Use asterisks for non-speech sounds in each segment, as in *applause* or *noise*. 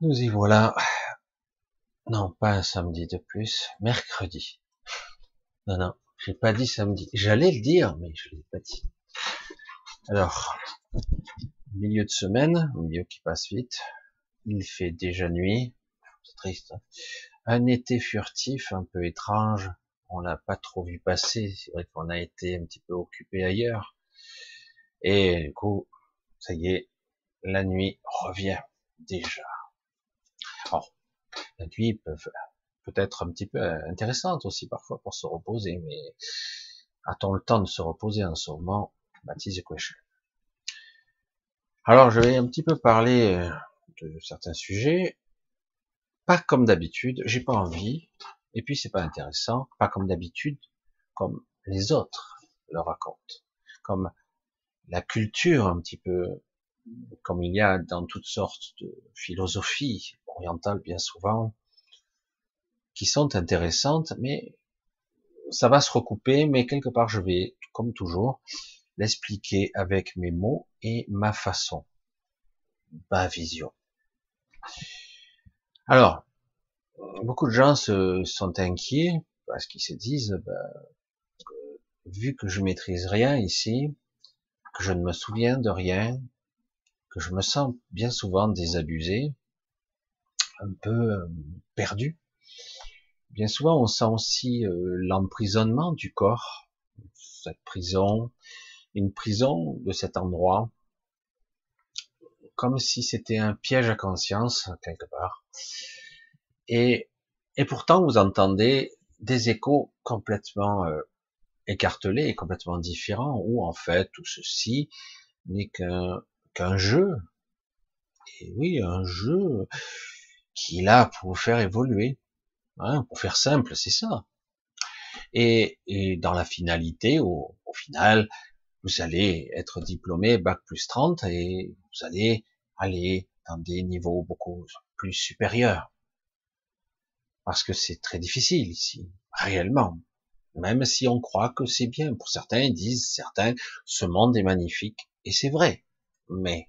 Nous y voilà. Non, pas un samedi de plus, mercredi. Non, non, j'ai pas dit samedi. J'allais le dire, mais je l'ai pas dit. Alors, milieu de semaine, milieu qui passe vite. Il fait déjà nuit. C'est triste. Hein. un été furtif, un peu étrange on l'a pas trop vu passer. C'est vrai qu'on a été un petit peu occupé ailleurs. Et du coup, ça y est, la nuit revient déjà. La nuit peut, peut être un petit peu intéressante aussi parfois pour se reposer, mais a-t-on le temps de se reposer en ce moment? Baptiste question. Alors, je vais un petit peu parler euh, de certains sujets, pas comme d'habitude, j'ai pas envie, et puis c'est pas intéressant, pas comme d'habitude, comme les autres le racontent, comme la culture un petit peu, comme il y a dans toutes sortes de philosophies orientales bien souvent, qui sont intéressantes, mais ça va se recouper, mais quelque part je vais, comme toujours, l'expliquer avec mes mots et ma façon, ma vision. Alors, beaucoup de gens se, sont inquiets parce qu'ils se disent, bah, vu que je maîtrise rien ici, que je ne me souviens de rien, je me sens bien souvent désabusé, un peu euh, perdu. Bien souvent, on sent aussi euh, l'emprisonnement du corps, cette prison, une prison de cet endroit, comme si c'était un piège à conscience quelque part. Et, pourtant, vous entendez des échos complètement euh, écartelés et complètement différents, où en fait tout ceci n'est qu'un qu'un jeu. Et oui, un jeu qui est là pour vous faire évoluer. Hein, pour faire simple, c'est ça. Et, dans la finalité, au, au, final, vous allez être diplômé bac plus 30 et vous allez aller dans des niveaux beaucoup plus supérieurs parce que c'est très difficile ici, réellement. Même si on croit que c'est bien. Pour certains, ils disent, certains, ce monde est magnifique. Et c'est vrai. Mais,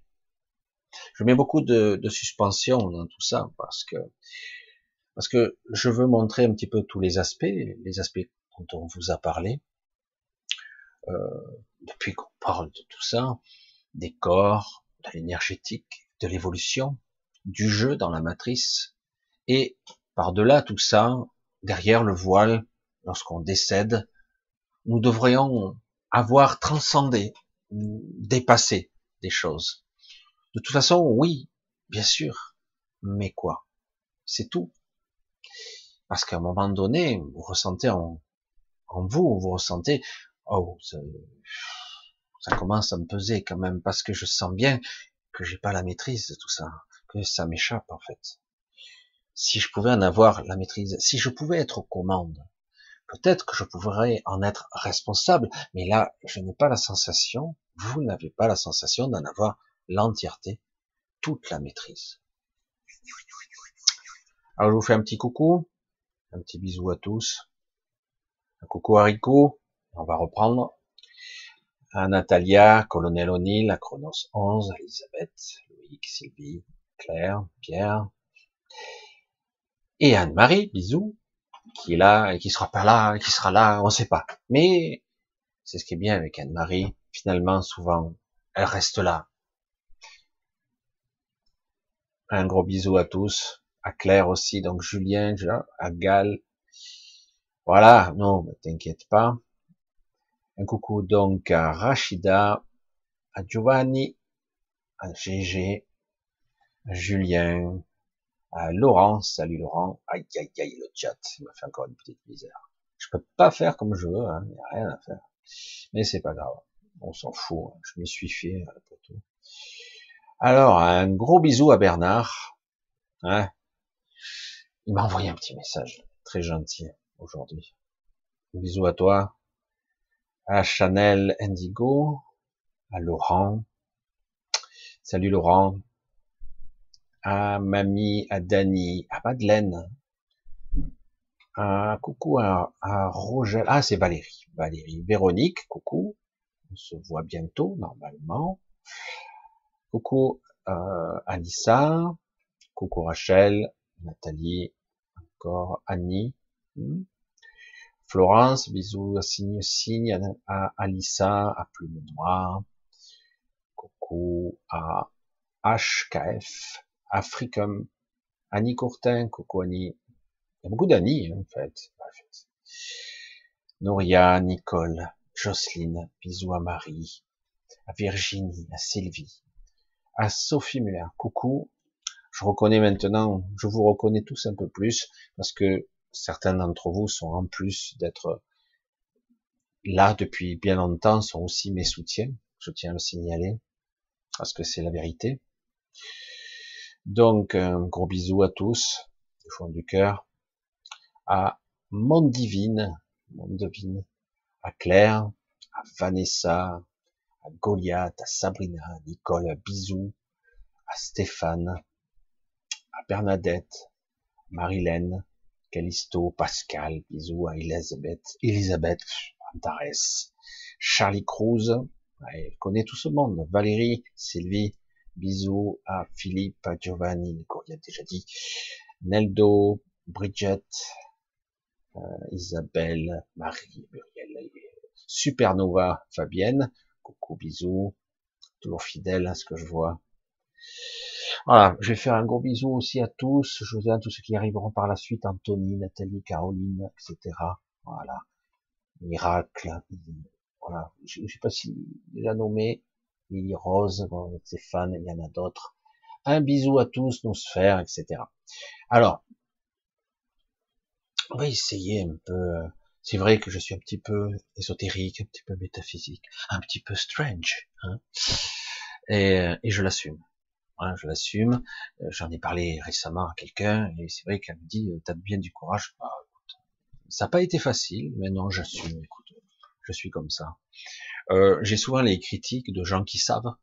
je mets beaucoup de, de, suspension dans tout ça, parce que, parce que je veux montrer un petit peu tous les aspects, les aspects dont on vous a parlé, euh, depuis qu'on parle de tout ça, des corps, de l'énergétique, de l'évolution, du jeu dans la matrice, et par-delà tout ça, derrière le voile, lorsqu'on décède, nous devrions avoir transcendé, dépassé De toute façon, oui, bien sûr, mais quoi? C'est tout. Parce qu'à un moment donné, vous ressentez en, vous, vous ressentez, oh, ça, commence à me peser quand même, parce que je sens bien que j'ai pas la maîtrise de tout ça, que ça m'échappe en fait. Si je pouvais en avoir la maîtrise, si je pouvais être aux commandes, peut-être que je pourrais en être responsable, mais là, je n'ai pas la sensation, vous n'avez pas la sensation d'en avoir l'entièreté, toute la maîtrise. Alors, je vous fais un petit coucou, un petit bisou à tous, un coucou à Rico, on va reprendre, à Natalia, Colonel O'Neill, à Chronos 11, Elisabeth, Loïc, Sylvie, Claire, Pierre, et Anne-Marie, bisous, qui est là et qui sera pas là, et qui sera là, on sait pas. Mais c'est ce qui est bien avec Anne-Marie. Finalement, souvent, elle reste là. Un gros bisou à tous, à Claire aussi, donc Julien, à Gal. Voilà, non, t'inquiète pas. Un coucou donc à Rachida, à Giovanni, à Gégé, à Julien, ah, Laurent, salut Laurent. Aïe, aïe, aïe, le chat, il m'a fait encore une petite misère. Je peux pas faire comme je veux, hein, il n'y a rien à faire. Mais c'est pas grave, on s'en fout, hein. je m'y suis fait euh, pour tout. Alors, un gros bisou à Bernard. Hein. Il m'a envoyé un petit message, très gentil, aujourd'hui. Un bisou à toi, à Chanel Indigo, à Laurent. Salut Laurent, à Mamie, à Dani, à Madeleine, Euh, coucou à, à Roger. Ah, c'est Valérie. Valérie. Véronique, coucou. On se voit bientôt, normalement. Coucou euh, Anissa. Coucou Rachel. Nathalie. Encore Annie. Hmm. Florence, bisous à Signe Signe, à Alissa, à Plume Noire. Coucou à HKF, Africum, Annie Courtin, coucou Annie. Il y a beaucoup d'Annie, hein, en fait. Nouria, Nicole, Jocelyne, bisous à Marie, à Virginie, à Sylvie, à Sophie Muller, coucou. Je reconnais maintenant, je vous reconnais tous un peu plus, parce que certains d'entre vous sont en plus d'être là depuis bien longtemps, sont aussi mes soutiens, je tiens à le signaler, parce que c'est la vérité. Donc, un gros bisou à tous, du fond du cœur, à Mondivine, à Claire, à Vanessa, à Goliath, à Sabrina, à Nicole, à Bisou, à Stéphane, à Bernadette, Marilène, Callisto, Pascal, bisous à Elisabeth, Elisabeth, Antares, Charlie Cruz, elle connaît tout ce monde, Valérie, Sylvie, bisous à Philippe, à Giovanni, il a déjà dit, Neldo, Bridget, euh, Isabelle, Marie, Muriel, Supernova, Fabienne, coucou, bisous, toujours fidèle à ce que je vois. Voilà, je vais faire un gros bisou aussi à tous, je tous ceux qui arriveront par la suite, Anthony, Nathalie, Caroline, etc. Voilà, Miracle, voilà, je ne sais pas si déjà nommé, Lily Rose, bon, Stéphane, il y en a d'autres. Un bisou à tous, nos sphères, etc. Alors, on va essayer un peu. Euh, c'est vrai que je suis un petit peu ésotérique, un petit peu métaphysique, un petit peu strange, hein et, euh, je l'assume. Hein, je l'assume. Euh, j'en ai parlé récemment à quelqu'un et c'est vrai qu'elle me dit "T'as bien du courage." Bah, ça n'a pas été facile, mais non, j'assume. Écoute, je suis comme ça. Euh, J'ai souvent les critiques de gens qui savent.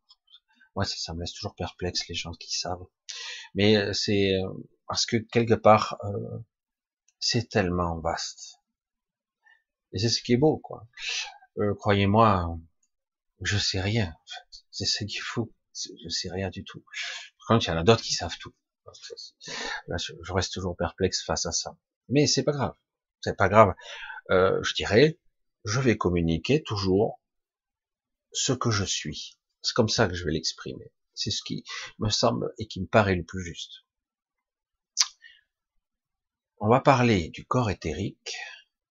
Moi, ça, ça, me laisse toujours perplexe les gens qui savent. Mais euh, c'est euh, parce que quelque part, euh, c'est tellement vaste. Et c'est ce qui est beau, quoi. Euh, Croyez-moi, je sais rien. En fait. C'est ce qu'il faut je sais rien du tout. Par contre, il y en a d'autres qui savent tout. Je reste toujours perplexe face à ça. Mais c'est pas grave. C'est pas grave. Euh, je dirais, je vais communiquer toujours ce que je suis. C'est comme ça que je vais l'exprimer. C'est ce qui me semble et qui me paraît le plus juste. On va parler du corps éthérique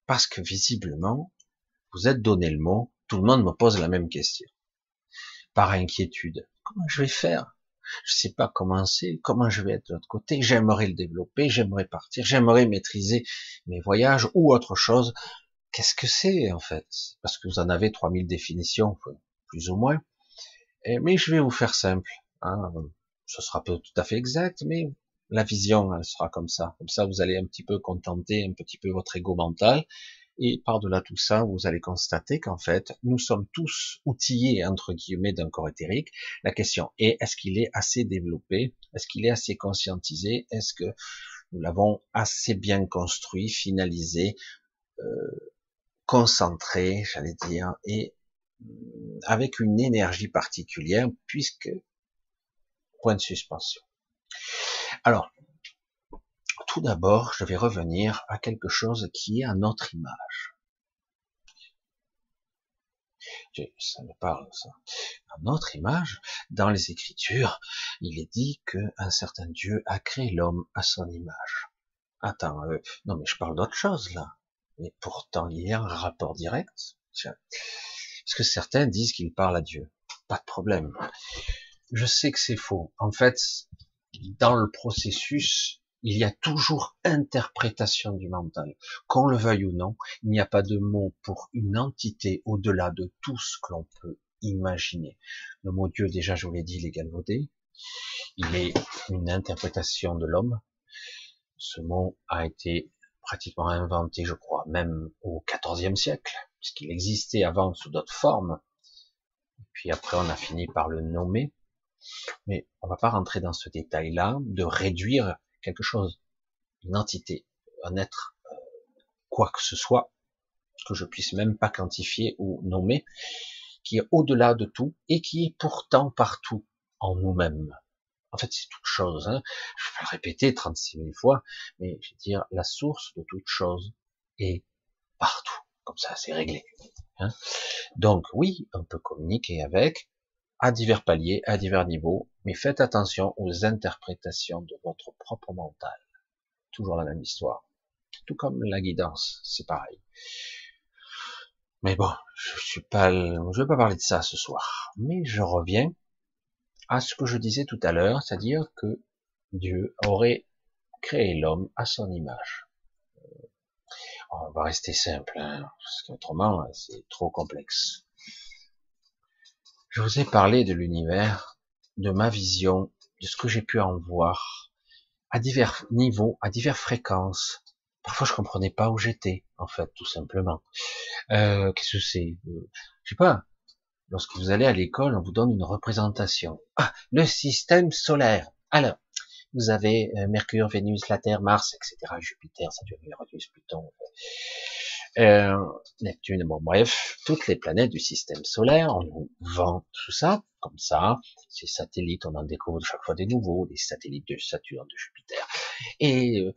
parce que visiblement, vous êtes donné le mot, tout le monde me pose la même question. Par inquiétude. Comment je vais faire? Je sais pas comment c'est, comment je vais être de l'autre côté. J'aimerais le développer, j'aimerais partir, j'aimerais maîtriser mes voyages ou autre chose. Qu'est-ce que c'est en fait? Parce que vous en avez 3000 définitions, plus ou moins. mais je vais vous faire simple. Hein. Ce sera pas tout à fait exact, mais la vision, elle sera comme ça. Comme ça, vous allez un petit peu contenter un petit peu votre ego mental et par-delà tout ça, vous allez constater qu'en fait, nous sommes tous outillés, entre guillemets, d'un corps éthérique. La question est, est-ce qu'il est assez développé? Est-ce qu'il est assez conscientisé? Est-ce que nous l'avons assez bien construit, finalisé, euh, concentré, j'allais dire, et euh, avec une énergie particulière, puisque point de suspension. Alors, tout d'abord, je vais revenir à quelque chose qui est à notre image. Ça me parle, ça. À notre image, dans les Écritures, il est dit qu'un certain Dieu a créé l'homme à son image. Attends, euh, non mais je parle d'autre chose là. Mais pourtant, il y a un rapport direct. Parce que certains disent qu'il parle à Dieu. Pas de problème. Je sais que c'est faux. En fait, dans le processus, il y a toujours interprétation du mental. Qu'on le veuille ou non, il n'y a pas de mot pour une entité au-delà de tout ce que l'on peut imaginer. Le mot Dieu, déjà, je vous l'ai dit, il est galvaudé. Il est une interprétation de l'homme. Ce mot a été pratiquement inventé, je crois, même au XIVe siècle, puisqu'il existait avant sous d'autres formes. Puis après, on a fini par le nommer. Mais on va pas rentrer dans ce détail-là, de réduire quelque chose, une entité, un être, euh, quoi que ce soit que je puisse même pas quantifier ou nommer, qui est au-delà de tout et qui est pourtant partout en nous-mêmes. En fait, c'est toute chose. Hein. Je vais le répéter 36 000 fois, mais je veux dire, la source de toute chose est partout. Comme ça, c'est réglé. Hein. Donc, oui, on peut communiquer avec, à divers paliers, à divers niveaux, mais faites attention aux interprétations de votre propre mental. Toujours la même histoire. Tout comme la guidance, c'est pareil. Mais bon, je suis pas, je vais pas parler de ça ce soir. Mais je reviens à ce que je disais tout à l'heure, c'est-à-dire que Dieu aurait créé l'homme à son image. Euh, on va rester simple, hein, parce qu'autrement c'est trop complexe. Je vous ai parlé de l'univers, de ma vision, de ce que j'ai pu en voir, à divers niveaux, à diverses fréquences. Parfois je comprenais pas où j'étais, en fait, tout simplement. Euh, Qu'est-ce que c'est? Euh, Je sais pas. Lorsque vous allez à l'école, on vous donne une représentation. Ah, le système solaire. Alors, vous avez euh, Mercure, Vénus, la Terre, Mars, etc., Jupiter, Saturne, Uranus, Pluton, euh, Neptune, bon bref, toutes les planètes du système solaire, on nous vend tout ça, comme ça, ces satellites, on en découvre chaque fois des nouveaux, des satellites de Saturne, de Jupiter, et euh,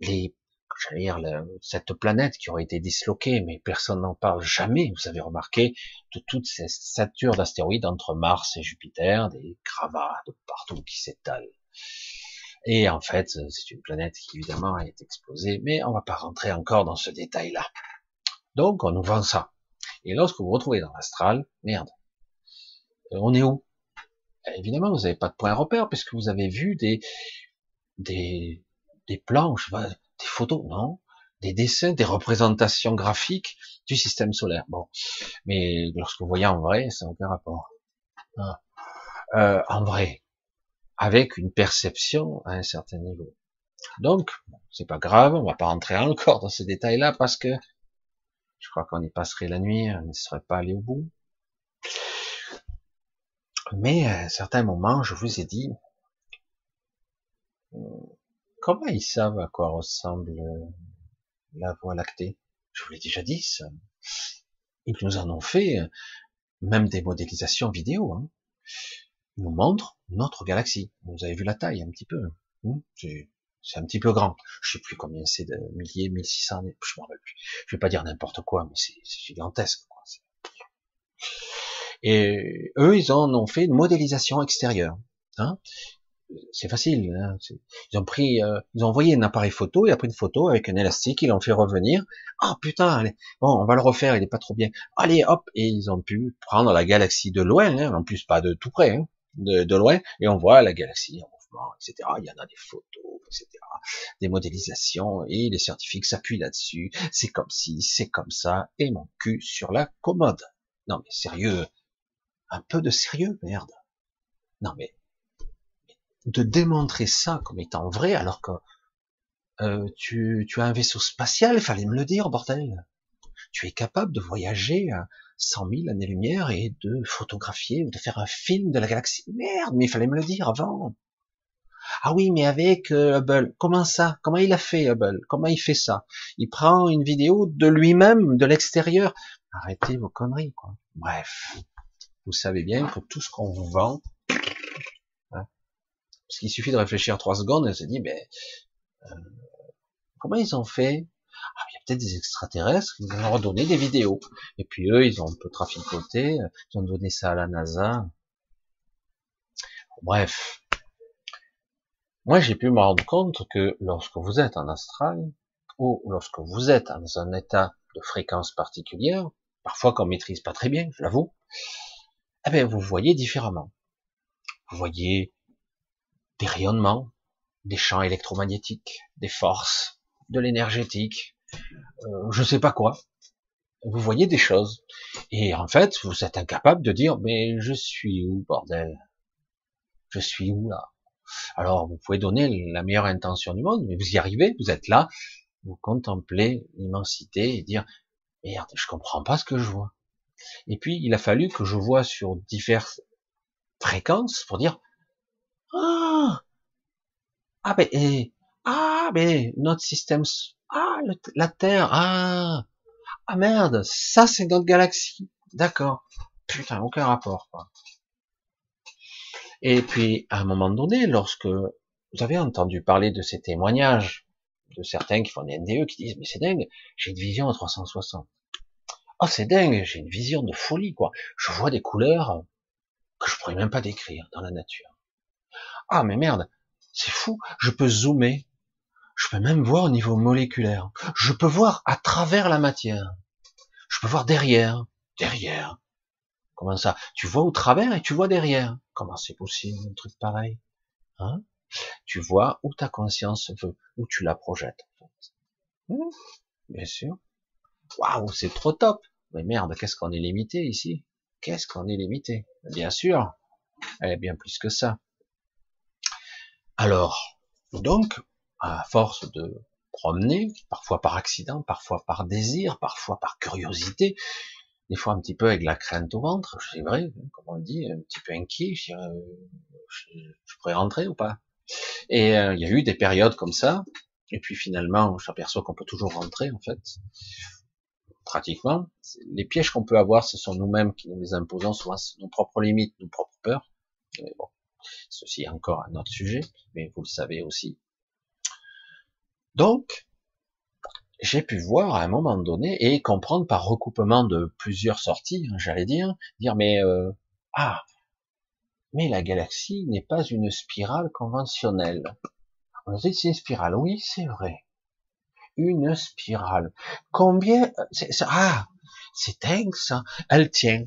les j'allais dire, cette planète qui aurait été disloquée, mais personne n'en parle jamais. Vous avez remarqué de toutes ces satures d'astéroïdes entre Mars et Jupiter, des gravats de partout qui s'étalent. Et en fait, c'est une planète qui évidemment été explosée, mais on va pas rentrer encore dans ce détail-là. Donc, on nous vend ça. Et lorsque vous vous retrouvez dans l'astral, merde, euh, on est où? Évidemment, vous n'avez pas de point repère puisque vous avez vu des des des plans, des photos, non, des dessins, des représentations graphiques du système solaire. Bon, mais lorsque vous voyez en vrai, ça n'a aucun rapport. Ah. Euh, en vrai, avec une perception à un certain niveau. Donc, c'est pas grave, on va pas rentrer encore dans ces détails-là parce que je crois qu'on y passerait la nuit, on ne serait pas allé au bout. Mais à un certain moment, je vous ai dit, Comment ils savent à quoi ressemble euh, la Voie lactée? Je vous l'ai déjà dit, ça. Ils nous en ont fait euh, même des modélisations vidéo. Hein. Ils nous montrent notre galaxie. Vous avez vu la taille un petit peu. Hein. c'est un petit peu grand. Je sais plus combien c'est de milliers, 1600, je m'en rappelle plus. Je vais pas dire n'importe quoi, mais c'est gigantesque. Quoi. Et eux, ils en ont fait une modélisation extérieure. Hein c'est facile. Hein, ils ont pris, euh, ils ont envoyé un appareil photo, il a pris une photo avec un élastique, ils l'ont fait revenir. Ah oh, putain, allez, bon, on va le refaire, il est pas trop bien. Allez, hop, et ils ont pu prendre la galaxie de loin, hein, en plus pas de tout près, hein, de, de, loin, et on voit la galaxie en mouvement, etc. Il y en a des photos, etc. Des modélisations, et les scientifiques s'appuient là-dessus. C'est comme si, c'est comme ça, et mon cul sur la commode. Non mais sérieux, un peu de sérieux, merde. Non mais de démontrer ça comme étant vrai alors que euh, tu, tu as un vaisseau spatial, il fallait me le dire, bordel. Tu es capable de voyager à 100 000 années-lumière et de photographier ou de faire un film de la galaxie. Merde, mais il fallait me le dire avant. Ah oui, mais avec euh, Hubble, comment ça? Comment il a fait Hubble? Comment il fait ça? Il prend une vidéo de lui-même, de l'extérieur. Arrêtez vos conneries, quoi. Bref, vous savez bien que tout ce qu'on vous vend, parce qu'il suffit de réfléchir trois secondes et se dit, ben, euh, comment ils ont fait? Ah, Il y a peut-être des extraterrestres qui nous ont donné des vidéos. Et puis eux, ils ont un peu traficoté, ils ont donné ça à la NASA. Bref. Moi, j'ai pu me rendre compte que lorsque vous êtes en astral, ou lorsque vous êtes dans un état de fréquence particulière, parfois qu'on maîtrise pas très bien, je l'avoue, eh bien, vous voyez différemment. Vous voyez des rayonnements, des champs électromagnétiques, des forces, de l'énergétique, euh, je sais pas quoi. Vous voyez des choses. Et en fait, vous êtes incapable de dire, mais je suis où, bordel? Je suis où, là? Alors, vous pouvez donner la meilleure intention du monde, mais vous y arrivez, vous êtes là, vous contemplez l'immensité et dire, merde, je comprends pas ce que je vois. Et puis, il a fallu que je vois sur diverses fréquences pour dire, ah, ah ben, et, ah ben, notre système Ah, la Terre, ah, ah merde, ça c'est notre galaxie. D'accord. Putain, aucun rapport. Quoi. Et puis, à un moment donné, lorsque vous avez entendu parler de ces témoignages de certains qui font des NDE qui disent mais c'est dingue, j'ai une vision à 360. Oh c'est dingue, j'ai une vision de folie quoi. Je vois des couleurs que je pourrais même pas décrire dans la nature. Ah mais merde, c'est fou, je peux zoomer, je peux même voir au niveau moléculaire, je peux voir à travers la matière, je peux voir derrière, derrière. Comment ça? Tu vois au travers et tu vois derrière. Comment c'est possible un truc pareil? Hein? Tu vois où ta conscience veut, où tu la projettes. Mmh, bien sûr. Waouh, c'est trop top. Mais merde, qu'est-ce qu'on est limité ici? Qu'est-ce qu'on est limité? Bien sûr, elle est bien plus que ça. Alors, donc, à force de promener, parfois par accident, parfois par désir, parfois par curiosité, des fois un petit peu avec la crainte au ventre, c'est vrai, comme on le dit, un petit peu inquiet, je, dirais, euh, je, pourrais rentrer ou pas. Et euh, il y a eu des périodes comme ça, et puis finalement, j'aperçois qu'on peut toujours rentrer en fait, pratiquement. Les pièges qu'on peut avoir, ce sont nous-mêmes qui nous les imposons, soit nos propres limites, nos propres peurs. Ceci est encore un autre sujet, mais vous le savez aussi. Donc, j'ai pu voir à un moment donné et comprendre par recoupement de plusieurs sorties, hein, j'allais dire, dire mais euh, ah, mais la galaxie n'est pas une spirale conventionnelle. On dit c'est une spirale, oui c'est vrai, une spirale. Combien Ah, c'est dingue ça. Elle tient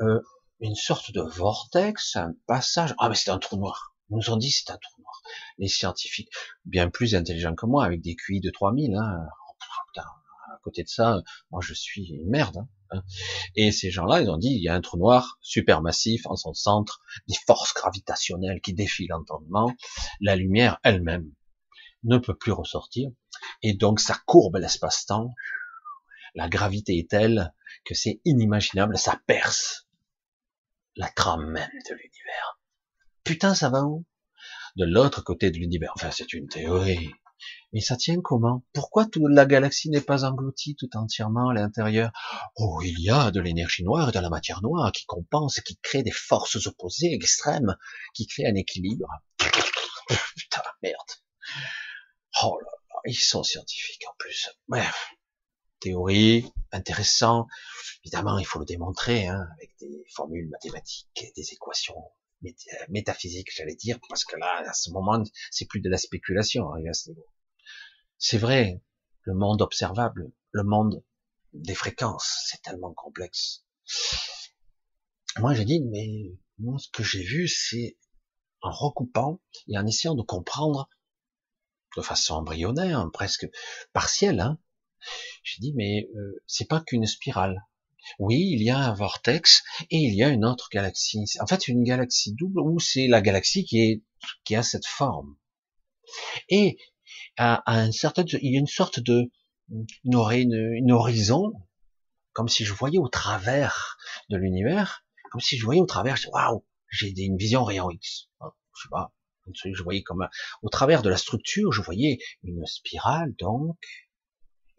euh, une sorte de vortex, un passage. Ah, mais c'est un trou noir. Ils nous ont dit c'est un trou noir. Les scientifiques, bien plus intelligents que moi, avec des QI de 3000, hein. Oh, à côté de ça, moi je suis une merde. Hein, hein. Et ces gens-là, ils ont dit, il y a un trou noir supermassif en son centre, des forces gravitationnelles qui défient l'entendement, la lumière elle-même ne peut plus ressortir, et donc ça courbe l'espace-temps, la gravité est telle que c'est inimaginable, ça perce la trame même de l'univers. Putain, ça va où? De l'autre côté de l'univers. Enfin, c'est une théorie. Mais ça tient comment? Pourquoi toute la galaxie n'est pas engloutie tout entièrement à l'intérieur? Oh, il y a de l'énergie noire et de la matière noire qui compense, qui crée des forces opposées extrêmes, qui créent un équilibre. *laughs* Putain, merde. Oh là là, ils sont scientifiques en plus. Bref, théorie, intéressant. Évidemment, il faut le démontrer hein, avec des formules mathématiques, des équations métaphysiques, j'allais dire, parce que là, à ce moment, c'est plus de la spéculation à ce niveau. C'est vrai, le monde observable, le monde des fréquences, c'est tellement complexe. Moi, j'ai dit, mais moi, ce que j'ai vu, c'est en recoupant et en essayant de comprendre de façon embryonnaire, presque partielle, hein, j'ai dit, mais euh, c'est pas qu'une spirale. Oui, il y a un vortex et il y a une autre galaxie. En fait, une galaxie double où c'est la galaxie qui est qui a cette forme. Et à, un certain, il y a une sorte de une, horizon, comme si je voyais au travers de l'univers, comme si je voyais au travers. Waouh, j'ai une vision rayon X. Je sais pas, je voyais comme au travers de la structure, je voyais une spirale donc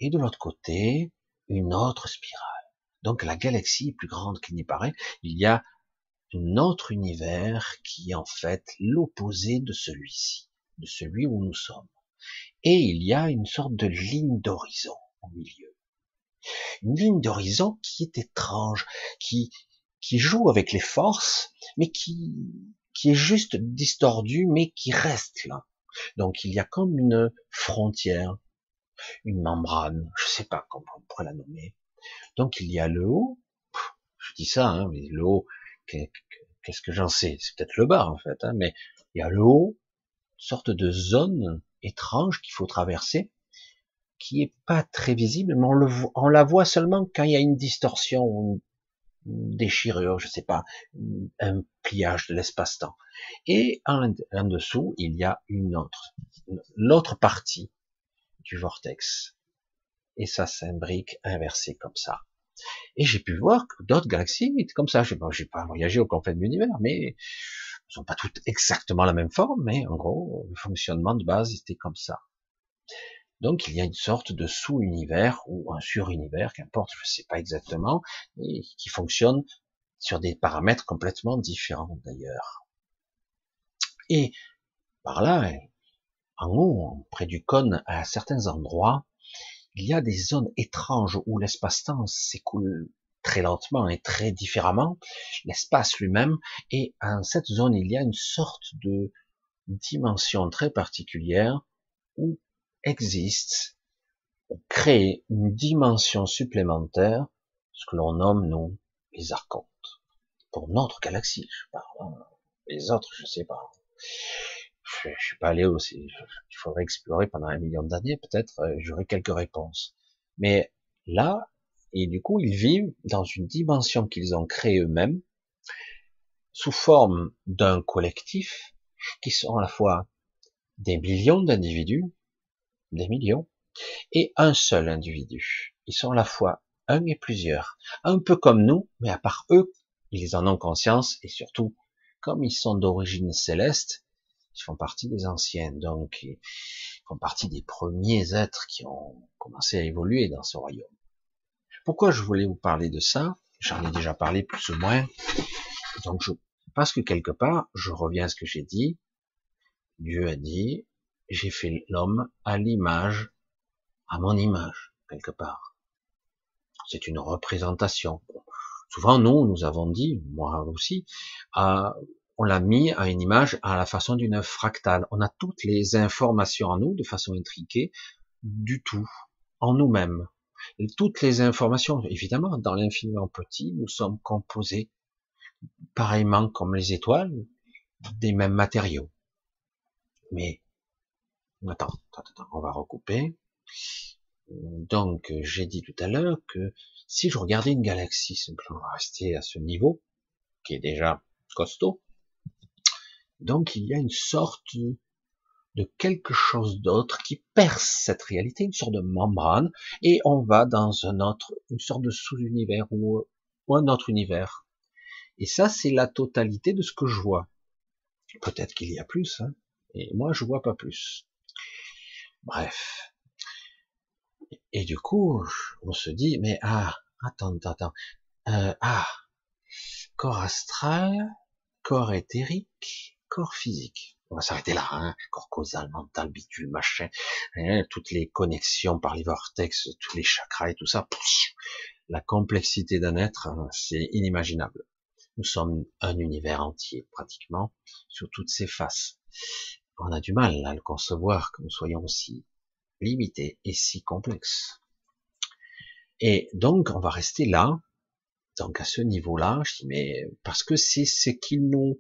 et de l'autre côté, une autre spirale. Donc la galaxie est plus grande qu'il n'y paraît. Il y a un autre univers qui est en fait l'opposé de celui-ci, de celui où nous sommes. Et il y a une sorte de ligne d'horizon au milieu. Une ligne d'horizon qui est étrange, qui, qui joue avec les forces, mais qui, qui est juste distordue, mais qui reste là. Donc il y a comme une frontière, une membrane, je sais pas comment on pourrait la nommer. Donc il y a le haut, je dis ça, hein, mais le haut, qu'est-ce que j'en sais? C'est peut-être le bas en fait, hein, mais il y a le haut, sorte de zone étrange qu'il faut traverser, qui est pas très visible, mais on la voit seulement quand il y a une distorsion, une déchirure, je sais pas, un pliage de l'espace-temps. Et en, en dessous, il y a une autre, l'autre partie du vortex. Et ça s'imbrique inversé comme ça. Et j'ai pu voir que d'autres galaxies étaient comme ça. Je n'ai pas voyagé au confins de l'univers, mais elles sont pas toutes exactement la même forme, mais en gros, le fonctionnement de base était comme ça. Donc il y a une sorte de sous-univers ou un sur-univers, qu'importe, je ne sais pas exactement, et qui fonctionne sur des paramètres complètement différents d'ailleurs. Et par là, en haut, près du cône, à certains endroits, il y a des zones étranges où l'espace-temps s'écoule très lentement et très différemment, l'espace lui-même, et en cette zone, il y a une sorte de dimension très particulière où existe, crée une dimension supplémentaire, ce que l'on nomme, nous, les archontes. Pour notre galaxie, je parle. Hein. Les autres, je sais pas. Je, je suis pas allé aussi. Il faudrait explorer pendant un million d'années, peut-être, euh, j'aurai quelques réponses. Mais là, et du coup, ils vivent dans une dimension qu'ils ont créée eux-mêmes, sous forme d'un collectif, qui sont à la fois des millions d'individus, des millions, et un seul individu. Ils sont à la fois un et plusieurs, un peu comme nous, mais à part eux, ils en ont conscience, et surtout, comme ils sont d'origine céleste, ils font partie des anciens, donc ils font partie des premiers êtres qui ont commencé à évoluer dans ce royaume. Pourquoi je voulais vous parler de ça? J'en ai déjà parlé plus ou moins. Donc parce que quelque part, je reviens à ce que j'ai dit. Dieu a dit, j'ai fait l'homme à l'image, à mon image, quelque part. C'est une représentation. Souvent, nous, nous avons dit, moi aussi, on l'a mis à une image à la façon d'une fractale. On a toutes les informations en nous de façon intriquée du tout, en nous-mêmes toutes les informations, évidemment, dans l'infiniment petit, nous sommes composés, pareillement comme les étoiles, des mêmes matériaux. Mais, attends, attends, on va recouper. Donc, j'ai dit tout à l'heure que si je regardais une galaxie, simplement rester à ce niveau, qui est déjà costaud, donc il y a une sorte de quelque chose d'autre qui perce cette réalité, une sorte de membrane, et on va dans un autre, une sorte de sous-univers ou, un autre univers. Et ça, c'est la totalité de ce que je vois. Peut-être qu'il y a plus, hein, et moi, je vois pas plus. Bref. Et du coup, on se dit, mais ah, attends, attends, euh, ah, corps astral, corps éthérique, corps physique on va s'arrêter là, hein, corps causal, mental, bidule, machin, hein, toutes les connexions par les vortex, tous les chakras et tout ça, la complexité d'un être, hein, c'est inimaginable. Nous sommes un univers entier, pratiquement, sur toutes ses faces. On a du mal à le concevoir que nous soyons aussi limités et si complexes. Et donc, on va rester là, donc à ce niveau-là, je dis, mais parce que c'est ce qui nous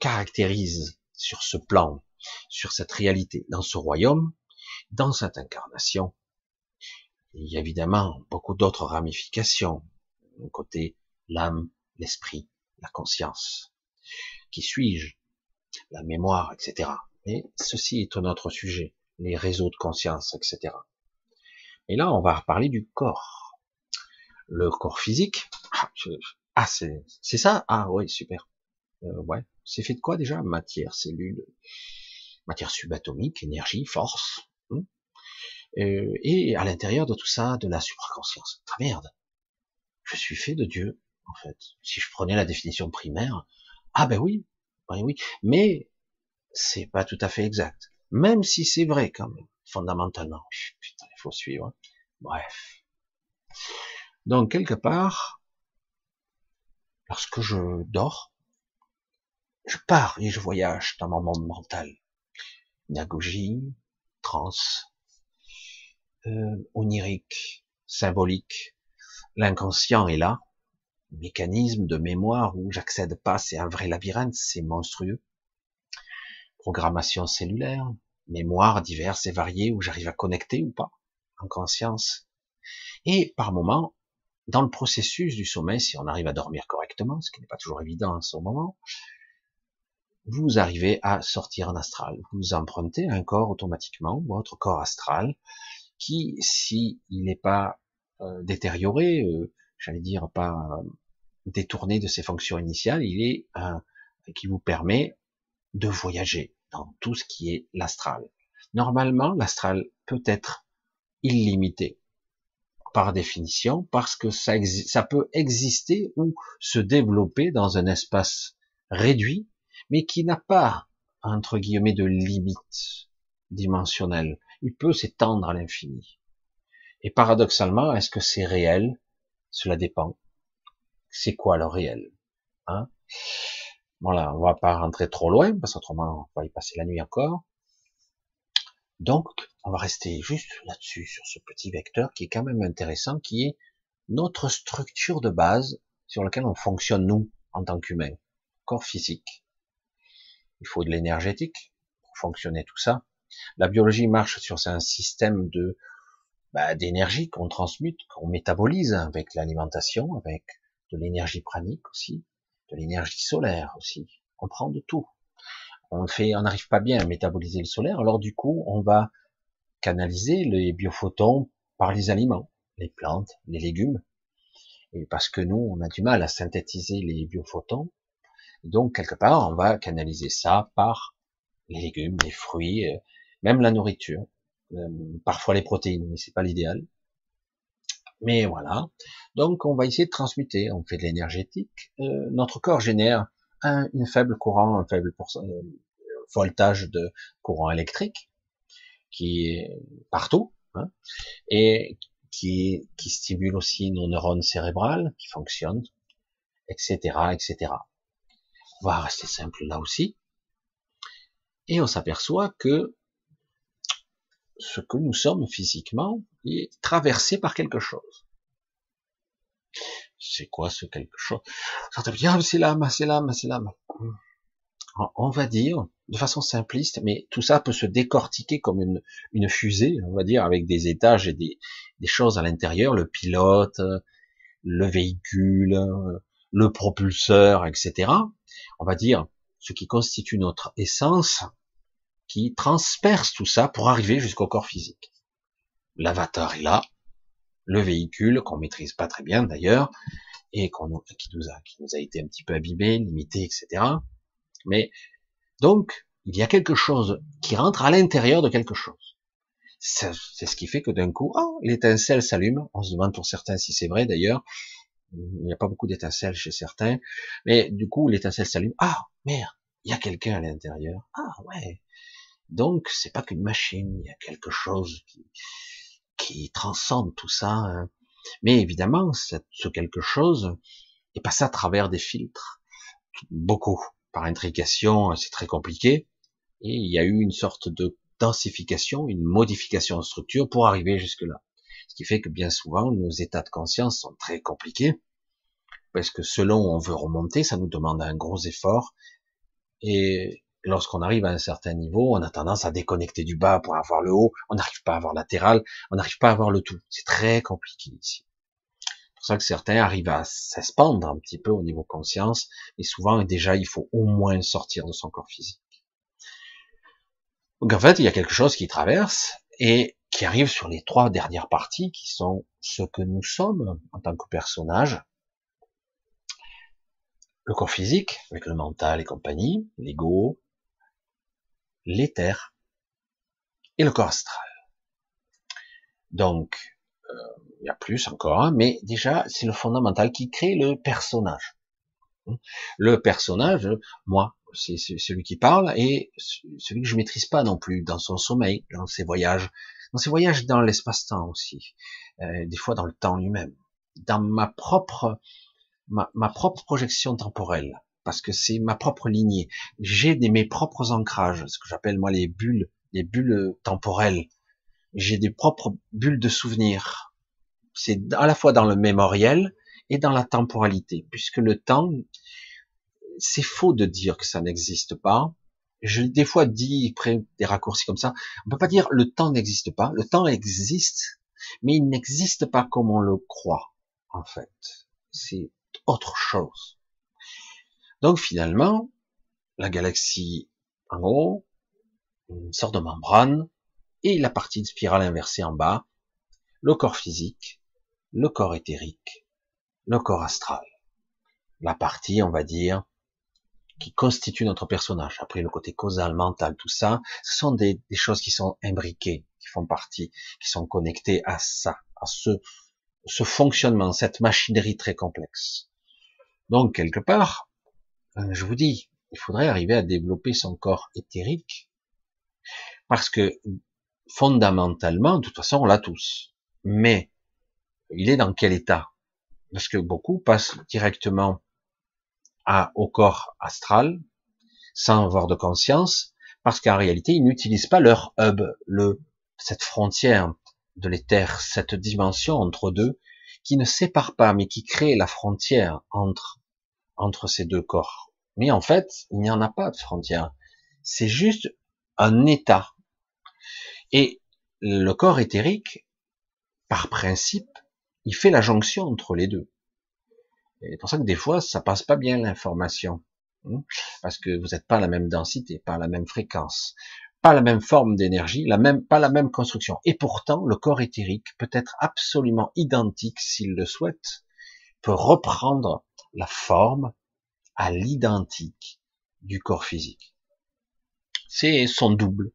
caractérise sur ce plan, sur cette réalité, dans ce royaume, dans cette incarnation. Il y a évidemment beaucoup d'autres ramifications, côté l'âme, l'esprit, la conscience. Qui suis-je? La mémoire, etc. Mais ceci est un autre sujet, les réseaux de conscience, etc. Et là, on va parler du corps. Le corps physique. Ah, ah c'est ça? Ah oui, super. Euh, ouais, c'est fait de quoi déjà? Matière, cellules, matière subatomique, énergie, force. Hein euh, et à l'intérieur de tout ça, de la supraconscience. Ah merde, je suis fait de Dieu, en fait. Si je prenais la définition primaire, ah ben oui, ben oui, mais c'est pas tout à fait exact. Même si c'est vrai quand même, fondamentalement. Putain, il faut suivre. Bref. Donc quelque part, lorsque je dors, je pars et je voyage dans mon monde mental. Nagogie, trans, euh, onirique, symbolique. L'inconscient est là. Mécanisme de mémoire où j'accède pas, c'est un vrai labyrinthe, c'est monstrueux. Programmation cellulaire, mémoire diverses et variées où j'arrive à connecter ou pas, en conscience. Et par moment, dans le processus du sommeil, si on arrive à dormir correctement, ce qui n'est pas toujours évident en ce moment, vous arrivez à sortir en astral. Vous empruntez un corps automatiquement, votre corps astral, qui, si n'est pas euh, détérioré, euh, j'allais dire pas euh, détourné de ses fonctions initiales, il est un qui vous permet de voyager dans tout ce qui est l'astral. Normalement, l'astral peut être illimité par définition parce que ça, ça peut exister ou se développer dans un espace réduit, mais qui n'a pas entre guillemets de limite dimensionnelle. Il peut s'étendre à l'infini. Et paradoxalement, est-ce que c'est réel? Cela dépend. C'est quoi le réel hein? Voilà, on va pas rentrer trop loin parce qu'autrement on va y passer la nuit encore. Donc, on va rester juste là-dessus, sur ce petit vecteur qui est quand même intéressant, qui est notre structure de base sur laquelle on fonctionne nous en tant qu'humains, corps physique. Il faut de l'énergétique pour fonctionner tout ça. La biologie marche sur un système de bah, d'énergie qu'on transmute, qu'on métabolise avec l'alimentation, avec de l'énergie pranique aussi, de l'énergie solaire aussi. On prend de tout. On fait, on n'arrive pas bien à métaboliser le solaire, alors du coup, on va canaliser les biophotons par les aliments, les plantes, les légumes. Et parce que nous, on a du mal à synthétiser les biophotons, donc quelque part, on va canaliser ça par les légumes, les fruits, euh, même la nourriture. Euh, parfois les protéines, mais c'est pas l'idéal. Mais voilà. Donc on va essayer de transmuter. On fait de l'énergétique. Euh, notre corps génère un une faible courant, un faible euh, voltage de courant électrique qui est partout hein, et qui, qui stimule aussi nos neurones cérébrales qui fonctionnent, etc., etc. On va rester simple là aussi. Et on s'aperçoit que ce que nous sommes physiquement est traversé par quelque chose. C'est quoi ce quelque chose? On va dire, de façon simpliste, mais tout ça peut se décortiquer comme une, une fusée, on va dire, avec des étages et des, des choses à l'intérieur, le pilote, le véhicule, le propulseur, etc. On va dire, ce qui constitue notre essence, qui transperce tout ça pour arriver jusqu'au corps physique. L'avatar est là, le véhicule qu'on maîtrise pas très bien d'ailleurs, et qu'on qui nous a qui nous a été un petit peu abîmé, limité, etc. Mais donc il y a quelque chose qui rentre à l'intérieur de quelque chose. C'est ce qui fait que d'un coup, oh, l'étincelle s'allume. On se demande pour certains si c'est vrai d'ailleurs. Il n'y a pas beaucoup d'étincelles chez certains, mais du coup l'étincelle s'allume. Ah merde, il y a quelqu'un à l'intérieur. Ah ouais, donc, c'est pas qu'une machine, il y a quelque chose qui, qui transcende tout ça. Hein. Mais évidemment, ce quelque chose est passé à travers des filtres. Beaucoup. Par intrication, c'est très compliqué. Et il y a eu une sorte de densification, une modification de structure pour arriver jusque-là. Qui fait que bien souvent, nos états de conscience sont très compliqués. Parce que selon où on veut remonter, ça nous demande un gros effort. Et lorsqu'on arrive à un certain niveau, on a tendance à déconnecter du bas pour avoir le haut, on n'arrive pas à avoir latéral, on n'arrive pas à avoir le tout. C'est très compliqué ici. C'est pour ça que certains arrivent à s'expandre un petit peu au niveau conscience, et souvent déjà il faut au moins sortir de son corps physique. Donc en fait, il y a quelque chose qui traverse et qui arrive sur les trois dernières parties qui sont ce que nous sommes en tant que personnage, le corps physique, avec le mental et compagnie, l'ego, l'éther et le corps astral. Donc, euh, il y a plus encore, hein, mais déjà, c'est le fondamental qui crée le personnage. Le personnage, moi, c'est celui qui parle et celui que je maîtrise pas non plus dans son sommeil, dans ses voyages, dans ses voyages dans l'espace-temps aussi, euh, des fois dans le temps lui-même, dans ma propre ma, ma propre projection temporelle parce que c'est ma propre lignée. J'ai des, mes propres ancrages, ce que j'appelle moi les bulles, les bulles temporelles. J'ai des propres bulles de souvenirs. C'est à la fois dans le mémoriel et dans la temporalité, puisque le temps, c'est faux de dire que ça n'existe pas. Je des fois dis près des raccourcis comme ça. On peut pas dire le temps n'existe pas. Le temps existe, mais il n'existe pas comme on le croit. En fait, c'est autre chose. Donc finalement, la galaxie en haut, une sorte de membrane, et la partie de spirale inversée en bas, le corps physique, le corps éthérique, le corps astral. La partie, on va dire, qui constituent notre personnage. Après, le côté causal, mental, tout ça, ce sont des, choses qui sont imbriquées, qui font partie, qui sont connectées à ça, à ce, ce fonctionnement, cette machinerie très complexe. Donc, quelque part, euh, je vous dis, il faudrait arriver à développer son corps éthérique, parce que fondamentalement, de toute façon, on l'a tous. Mais il est dans quel état? Parce que beaucoup passent directement à, au corps astral, sans avoir de conscience, parce qu'en réalité, ils n'utilisent pas leur hub, le, cette frontière de l'éther, cette dimension entre deux, qui ne sépare pas, mais qui crée la frontière entre, entre ces deux corps. Mais en fait, il n'y en a pas de frontière. C'est juste un état. Et le corps éthérique, par principe, il fait la jonction entre les deux. C'est pour ça que des fois, ça passe pas bien l'information. Hein, parce que vous n'êtes pas à la même densité, pas à la même fréquence, pas la même forme d'énergie, la même, pas la même construction. Et pourtant, le corps éthérique peut être absolument identique s'il le souhaite, peut reprendre la forme à l'identique du corps physique. C'est son double.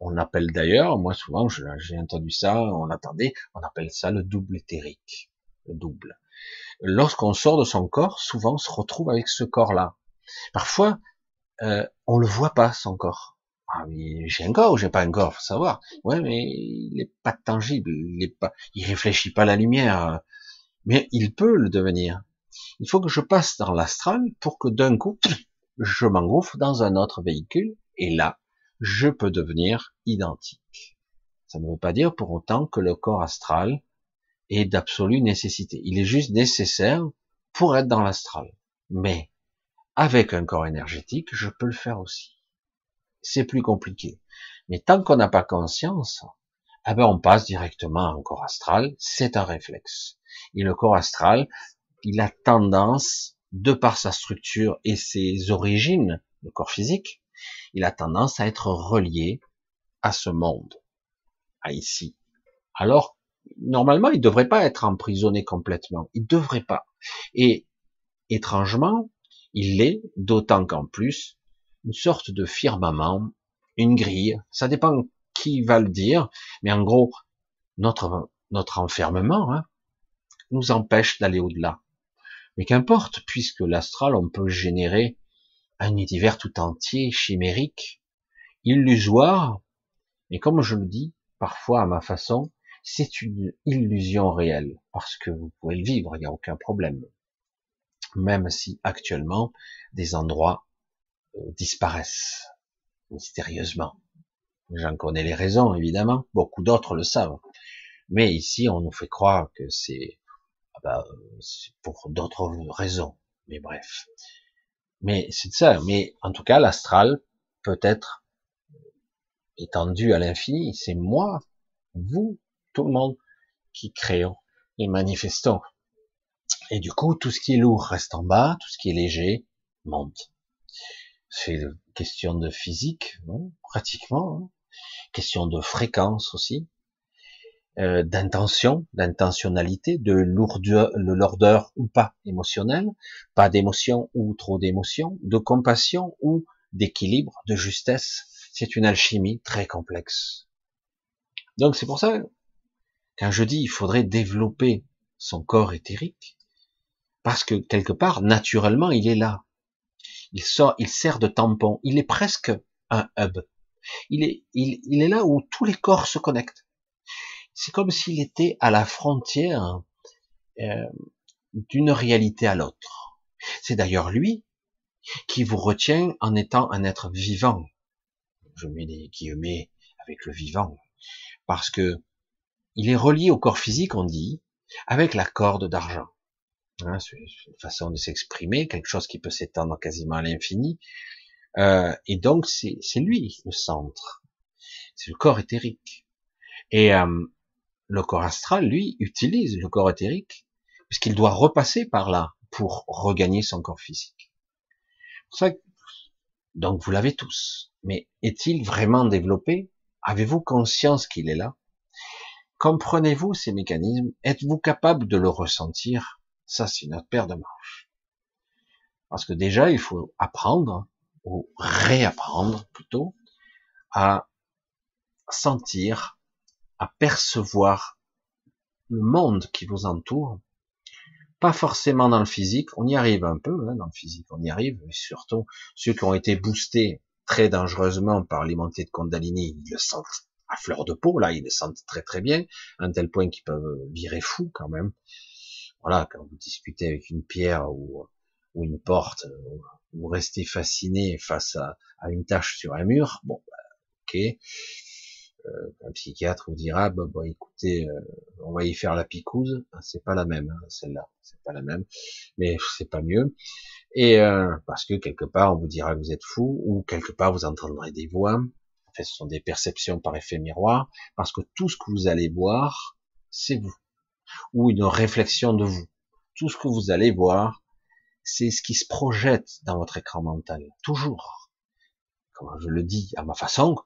On appelle d'ailleurs, moi souvent j'ai entendu ça, on attendait, on appelle ça le double éthérique. Le double lorsqu'on sort de son corps, souvent on se retrouve avec ce corps-là. Parfois, euh, on le voit pas son corps. Ah mais j'ai un corps ou j'ai pas un corps, faut savoir. Ouais, mais il est pas tangible, il est pas, il réfléchit pas la lumière, mais il peut le devenir. Il faut que je passe dans l'astral pour que d'un coup, je m'engouffre dans un autre véhicule et là, je peux devenir identique. Ça ne veut pas dire pour autant que le corps astral est d'absolue nécessité. Il est juste nécessaire pour être dans l'astral. Mais avec un corps énergétique, je peux le faire aussi. C'est plus compliqué. Mais tant qu'on n'a pas conscience, eh ben on passe directement en corps astral. C'est un réflexe. Et le corps astral, il a tendance, de par sa structure et ses origines, le corps physique, il a tendance à être relié à ce monde, à ici. Alors normalement, il devrait pas être emprisonné complètement. Il devrait pas. Et étrangement, il l'est, d'autant qu'en plus, une sorte de firmament, une grille, ça dépend qui va le dire, mais en gros, notre, notre enfermement hein, nous empêche d'aller au-delà. Mais qu'importe, puisque l'astral, on peut générer un univers tout entier, chimérique, illusoire, et comme je le dis, parfois à ma façon, c'est une illusion réelle, parce que vous pouvez le vivre, il n'y a aucun problème. Même si actuellement, des endroits euh, disparaissent mystérieusement. J'en connais les raisons, évidemment, beaucoup d'autres le savent. Mais ici, on nous fait croire que c'est ah bah, pour d'autres raisons. Mais bref. Mais c'est ça. Mais en tout cas, l'astral peut être étendu à l'infini. C'est moi, vous, tout le monde qui créons et manifestons. Et du coup, tout ce qui est lourd reste en bas, tout ce qui est léger monte. C'est une question de physique, pratiquement, hein. question de fréquence aussi, euh, d'intention, d'intentionnalité, de lourdeur, de lourdeur ou pas émotionnelle, pas d'émotion ou trop d'émotion, de compassion ou d'équilibre, de justesse. C'est une alchimie très complexe. Donc c'est pour ça quand je dis il faudrait développer son corps éthérique, parce que quelque part, naturellement, il est là. Il sort, il sert de tampon. Il est presque un hub. Il est, il, est là où tous les corps se connectent. C'est comme s'il était à la frontière euh, d'une réalité à l'autre. C'est d'ailleurs lui qui vous retient en étant un être vivant. Je mets des guillemets avec le vivant, parce que il est relié au corps physique, on dit, avec la corde d'argent. Hein, c'est une façon de s'exprimer, quelque chose qui peut s'étendre quasiment à l'infini. Euh, et donc, c'est lui le centre. C'est le corps éthérique. Et euh, le corps astral, lui, utilise le corps éthérique, puisqu'il doit repasser par là pour regagner son corps physique. ça donc vous l'avez tous. Mais est-il vraiment développé? Avez-vous conscience qu'il est là? Comprenez-vous ces mécanismes? Êtes-vous capable de le ressentir? Ça, c'est notre paire de manches. Parce que déjà, il faut apprendre, ou réapprendre plutôt, à sentir, à percevoir le monde qui vous entoure, pas forcément dans le physique, on y arrive un peu hein, dans le physique, on y arrive, surtout ceux qui ont été boostés très dangereusement par les montées de Kundalini, ils le sentent à fleur de peau, là, ils le sentent très très bien, à un tel point qu'ils peuvent virer fou quand même. Voilà, quand vous discutez avec une pierre ou, une porte, vous restez fasciné face à, une tâche sur un mur, bon, bah, ok, euh, un psychiatre vous dira bah, bah écoutez euh, on va y faire la picouse. Ah, c'est pas la même hein, celle-là c'est pas la même mais c'est pas mieux. Et euh, parce que quelque part on vous dira que vous êtes fou ou quelque part vous entendrez des voix ce sont des perceptions par effet miroir parce que tout ce que vous allez voir c'est vous ou une réflexion de vous tout ce que vous allez voir c'est ce qui se projette dans votre écran mental toujours comme je le dis à ma façon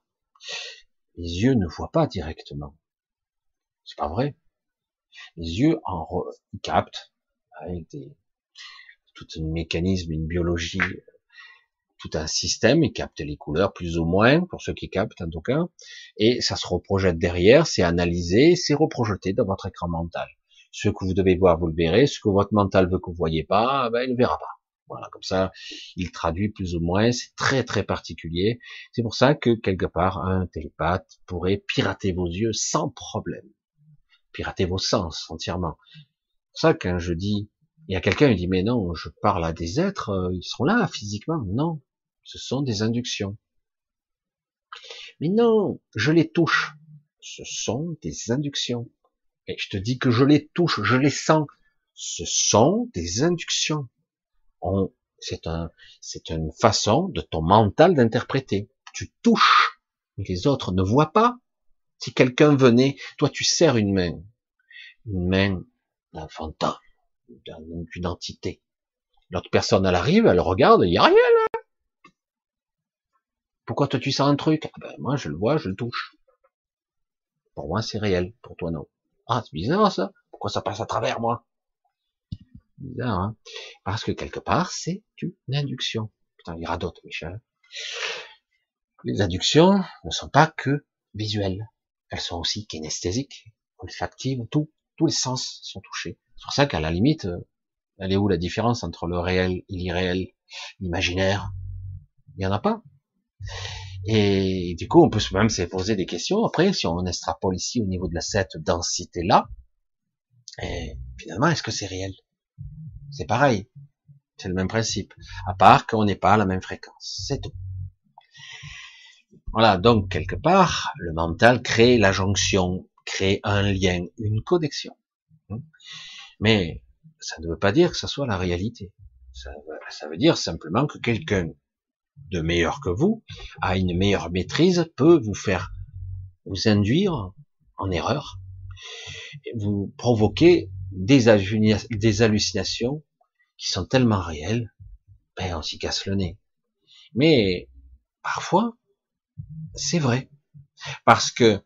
les yeux ne voient pas directement. C'est pas vrai. Les yeux en captent avec des, tout un mécanisme, une biologie, tout un système, ils captent les couleurs plus ou moins, pour ceux qui captent en tout cas, et ça se reprojette derrière, c'est analysé, c'est reprojeté dans votre écran mental. Ce que vous devez voir, vous le verrez, ce que votre mental veut que vous voyez pas, ben, il ne verra pas. Voilà, comme ça, il traduit plus ou moins, c'est très très particulier. C'est pour ça que quelque part, un télépathe pourrait pirater vos yeux sans problème. Pirater vos sens entièrement. C'est pour ça quand je dis, il y a quelqu'un qui dit, mais non, je parle à des êtres, euh, ils sont là physiquement. Non, ce sont des inductions. Mais non, je les touche. Ce sont des inductions. Et je te dis que je les touche, je les sens. Ce sont des inductions c'est c'est une façon de ton mental d'interpréter. Tu touches, mais les autres ne voient pas. Si quelqu'un venait, toi tu serres une main, une main d'un fantôme, d'une entité. L'autre personne, elle arrive, elle regarde, il n'y a rien là. Pourquoi toi tu sens un truc? Ah ben, Moi je le vois, je le touche. Pour moi c'est réel, pour toi non. Ah c'est bizarre ça. Pourquoi ça passe à travers moi? Bizarre, hein parce que quelque part, c'est une induction. Putain, il y aura d'autres, Michel. Les inductions ne sont pas que visuelles, elles sont aussi kinesthésiques, olfactives, tout, tous les sens sont touchés. C'est pour ça qu'à la limite, euh, elle est où la différence entre le réel et l'irréel, l'imaginaire? Il n'y en a pas. Et du coup, on peut même se poser des questions. Après, si on extrapole ici au niveau de la cette densité-là, et finalement, est-ce que c'est réel? C'est pareil. C'est le même principe. À part qu'on n'est pas à la même fréquence. C'est tout. Voilà. Donc, quelque part, le mental crée la jonction, crée un lien, une connexion. Mais ça ne veut pas dire que ce soit la réalité. Ça, ça veut dire simplement que quelqu'un de meilleur que vous, a une meilleure maîtrise, peut vous faire vous induire en erreur, vous provoquer des, hallucinations qui sont tellement réelles, ben on s'y casse le nez. Mais parfois, c'est vrai. Parce que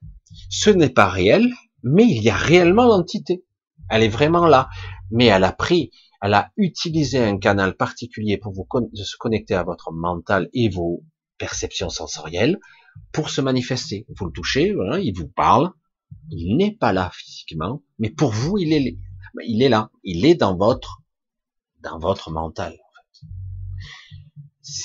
ce n'est pas réel, mais il y a réellement l'entité. Elle est vraiment là. Mais elle a pris, elle a utilisé un canal particulier pour vous se connecter à votre mental et vos perceptions sensorielles pour se manifester. Vous le touchez, il vous parle. Il n'est pas là physiquement, mais pour vous, il est, là, il est dans votre, dans votre mental.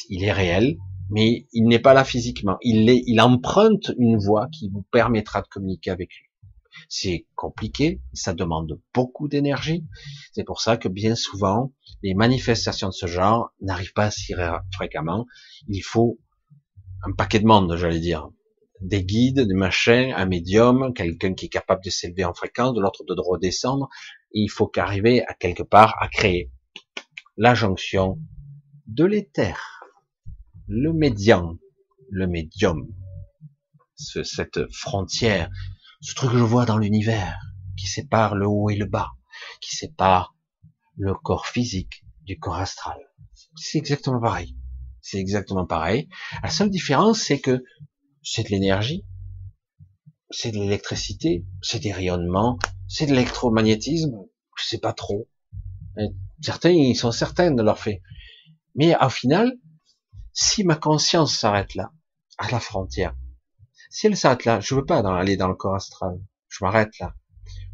Il est réel, mais il n'est pas là physiquement. Il, il emprunte une voie qui vous permettra de communiquer avec lui. C'est compliqué, ça demande beaucoup d'énergie. C'est pour ça que bien souvent, les manifestations de ce genre n'arrivent pas si fréquemment. Il faut un paquet de monde, j'allais dire. Des guides, des machins, un médium, quelqu'un qui est capable de s'élever en fréquence, de l'autre de redescendre, il faut qu'arriver à quelque part à créer la jonction de l'éther, le médian, le médium, cette frontière, ce truc que je vois dans l'univers, qui sépare le haut et le bas, qui sépare le corps physique du corps astral. C'est exactement pareil. C'est exactement pareil. La seule différence, c'est que c'est de l'énergie, c'est de l'électricité, c'est des rayonnements, c'est de l'électromagnétisme, je sais pas trop. certains, ils sont certains de leur fait. Mais au final, si ma conscience s'arrête là, à la frontière, si elle s'arrête là, je veux pas aller dans le corps astral, je m'arrête là.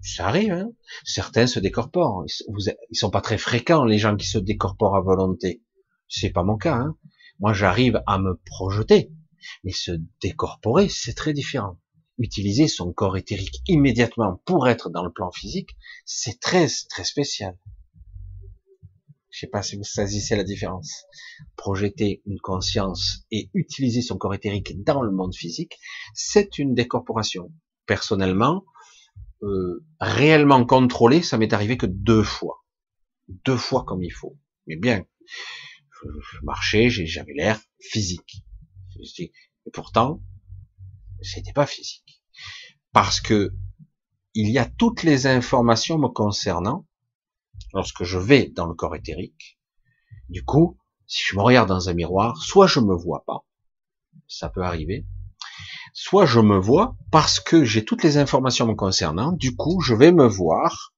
Ça arrive, hein certains se décorporent. Ils, sont pas très fréquents les gens qui se décorporent à volonté. C'est pas mon cas. Hein Moi, j'arrive à me projeter, mais se décorporer, c'est très différent. Utiliser son corps éthérique immédiatement pour être dans le plan physique, c'est très très spécial. Je sais pas si vous saisissez la différence. Projeter une conscience et utiliser son corps éthérique dans le monde physique, c'est une décorporation. Personnellement, euh, réellement contrôlé, ça m'est arrivé que deux fois. Deux fois comme il faut. Mais bien, je, je marchais, j'avais l'air physique. Et pourtant, c'était pas physique. Parce que il y a toutes les informations me concernant lorsque je vais dans le corps éthérique. Du coup, si je me regarde dans un miroir, soit je me vois pas, ça peut arriver, soit je me vois parce que j'ai toutes les informations me concernant, du coup, je vais me voir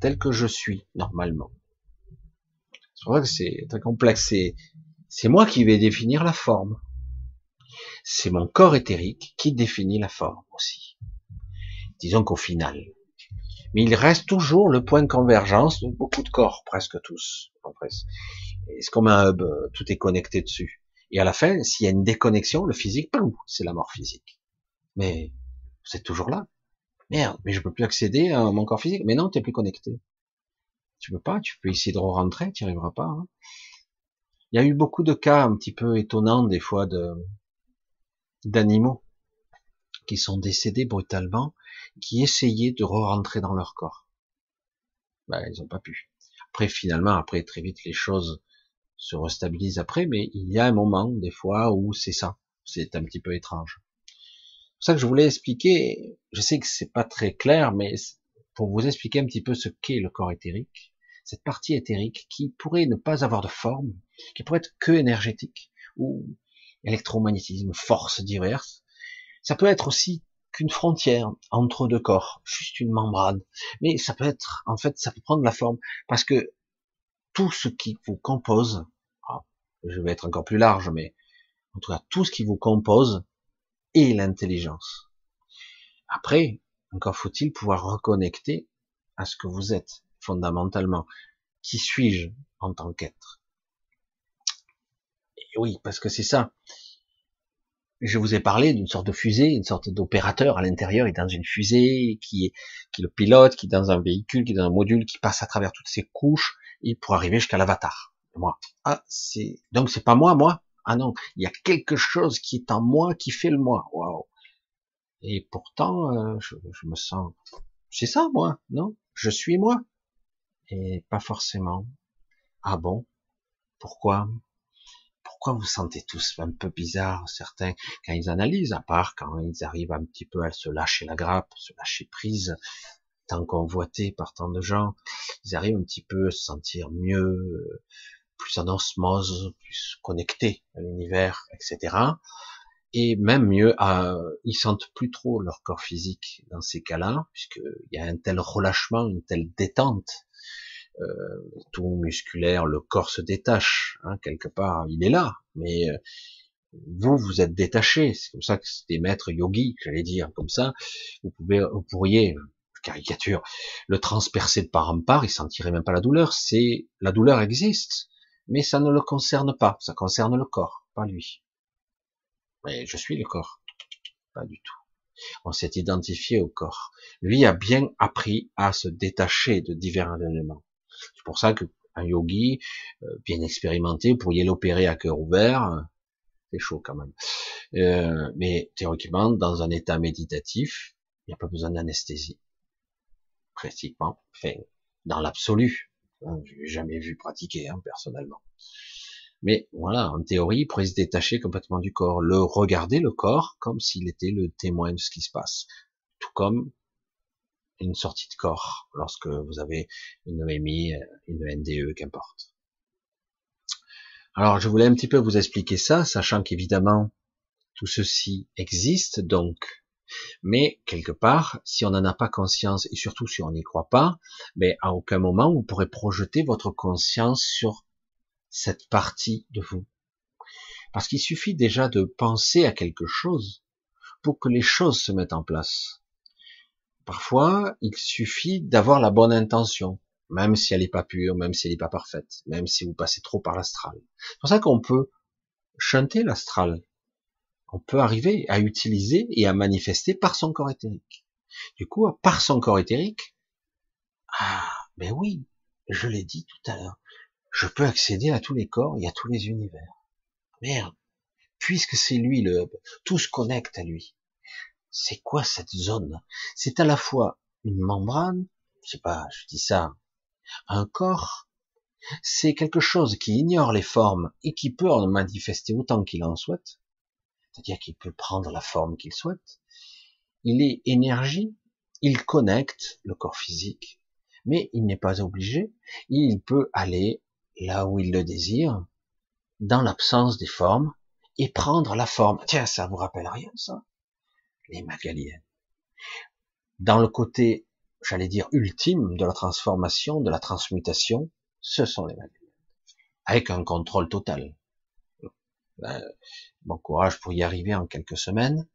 tel que je suis normalement. C'est ça que c'est très complexe. C'est moi qui vais définir la forme. C'est mon corps éthérique qui définit la forme aussi. Disons qu'au final, mais il reste toujours le point de convergence de beaucoup de corps, presque tous. C'est comme un hub, euh, tout est connecté dessus. Et à la fin, s'il y a une déconnexion, le physique, c'est la mort physique. Mais c'est toujours là. Merde, mais je peux plus accéder à mon corps physique. Mais non, tu es plus connecté. Tu peux pas, tu peux essayer de rentrer, tu n'y arriveras pas. Hein. Il y a eu beaucoup de cas un petit peu étonnants des fois de d'animaux qui sont décédés brutalement qui essayaient de re-rentrer dans leur corps. Ben, ils n'ont pas pu. Après, finalement, après, très vite, les choses se restabilisent après, mais il y a un moment, des fois, où c'est ça. C'est un petit peu étrange. C'est pour ça que je voulais expliquer, je sais que c'est pas très clair, mais pour vous expliquer un petit peu ce qu'est le corps éthérique, cette partie éthérique qui pourrait ne pas avoir de forme, qui pourrait être que énergétique, ou électromagnétisme, forces diverses. Ça peut être aussi qu'une frontière entre deux corps, juste une membrane. Mais ça peut être, en fait, ça peut prendre la forme, parce que tout ce qui vous compose, ah, je vais être encore plus large, mais en tout cas, tout ce qui vous compose est l'intelligence. Après, encore faut-il pouvoir reconnecter à ce que vous êtes fondamentalement. Qui suis-je en tant qu'être? Oui, parce que c'est ça je vous ai parlé d'une sorte de fusée, une sorte d'opérateur à l'intérieur, et dans une fusée qui est, qui le pilote, qui est dans un véhicule, qui est dans un module, qui passe à travers toutes ces couches, et pour arriver jusqu'à l'avatar. Moi. Ah, c'est, donc c'est pas moi, moi? Ah non, il y a quelque chose qui est en moi qui fait le moi. Waouh. Et pourtant, euh, je, je me sens, c'est ça, moi, non? Je suis moi. Et pas forcément. Ah bon? Pourquoi? Pourquoi vous sentez tous un peu bizarre, certains, quand ils analysent, à part quand ils arrivent un petit peu à se lâcher la grappe, se lâcher prise, tant convoité par tant de gens, ils arrivent un petit peu à se sentir mieux, plus en osmose, plus connectés à l'univers, etc. Et même mieux, ils sentent plus trop leur corps physique dans ces cas-là, puisqu'il y a un tel relâchement, une telle détente euh, tout musculaire, le corps se détache, hein, quelque part, il est là, mais euh, vous, vous êtes détaché. C'est comme ça que des maîtres yogis, j'allais dire comme ça, vous pouvez, vous pourriez, caricature, le transpercer de part en part, il sentirait même pas la douleur. C'est la douleur existe, mais ça ne le concerne pas. Ça concerne le corps, pas lui. Mais je suis le corps, pas du tout. On s'est identifié au corps. Lui a bien appris à se détacher de divers éléments. C'est pour ça que un yogi euh, bien expérimenté, vous pourriez l'opérer à cœur ouvert. C'est chaud quand même. Euh, mais théoriquement, dans un état méditatif, il n'y a pas besoin d'anesthésie. Pratiquement. Enfin, dans l'absolu. Hein, je jamais vu pratiquer, hein, personnellement. Mais voilà, en théorie, il pourrait se détacher complètement du corps, le regarder le corps comme s'il était le témoin de ce qui se passe. Tout comme une sortie de corps lorsque vous avez une EMI, une NDE, qu'importe. Alors, je voulais un petit peu vous expliquer ça, sachant qu'évidemment, tout ceci existe, donc, mais quelque part, si on n'en a pas conscience, et surtout si on n'y croit pas, mais à aucun moment vous pourrez projeter votre conscience sur cette partie de vous. Parce qu'il suffit déjà de penser à quelque chose pour que les choses se mettent en place. Parfois, il suffit d'avoir la bonne intention, même si elle n'est pas pure, même si elle n'est pas parfaite, même si vous passez trop par l'astral. C'est pour ça qu'on peut chanter l'astral. On peut arriver à utiliser et à manifester par son corps éthérique. Du coup, par son corps éthérique, ah, ben oui, je l'ai dit tout à l'heure, je peux accéder à tous les corps et à tous les univers. Merde, puisque c'est lui le hub, tout se connecte à lui. C'est quoi cette zone? C'est à la fois une membrane, je sais pas, je dis ça, un corps, c'est quelque chose qui ignore les formes et qui peut en manifester autant qu'il en souhaite, c'est-à-dire qu'il peut prendre la forme qu'il souhaite. Il est énergie, il connecte le corps physique, mais il n'est pas obligé, il peut aller là où il le désire, dans l'absence des formes, et prendre la forme. Tiens, ça vous rappelle rien, ça? Les Magaliennes. Dans le côté, j'allais dire, ultime de la transformation, de la transmutation, ce sont les Magaliennes. Avec un contrôle total. Ben, bon courage pour y arriver en quelques semaines,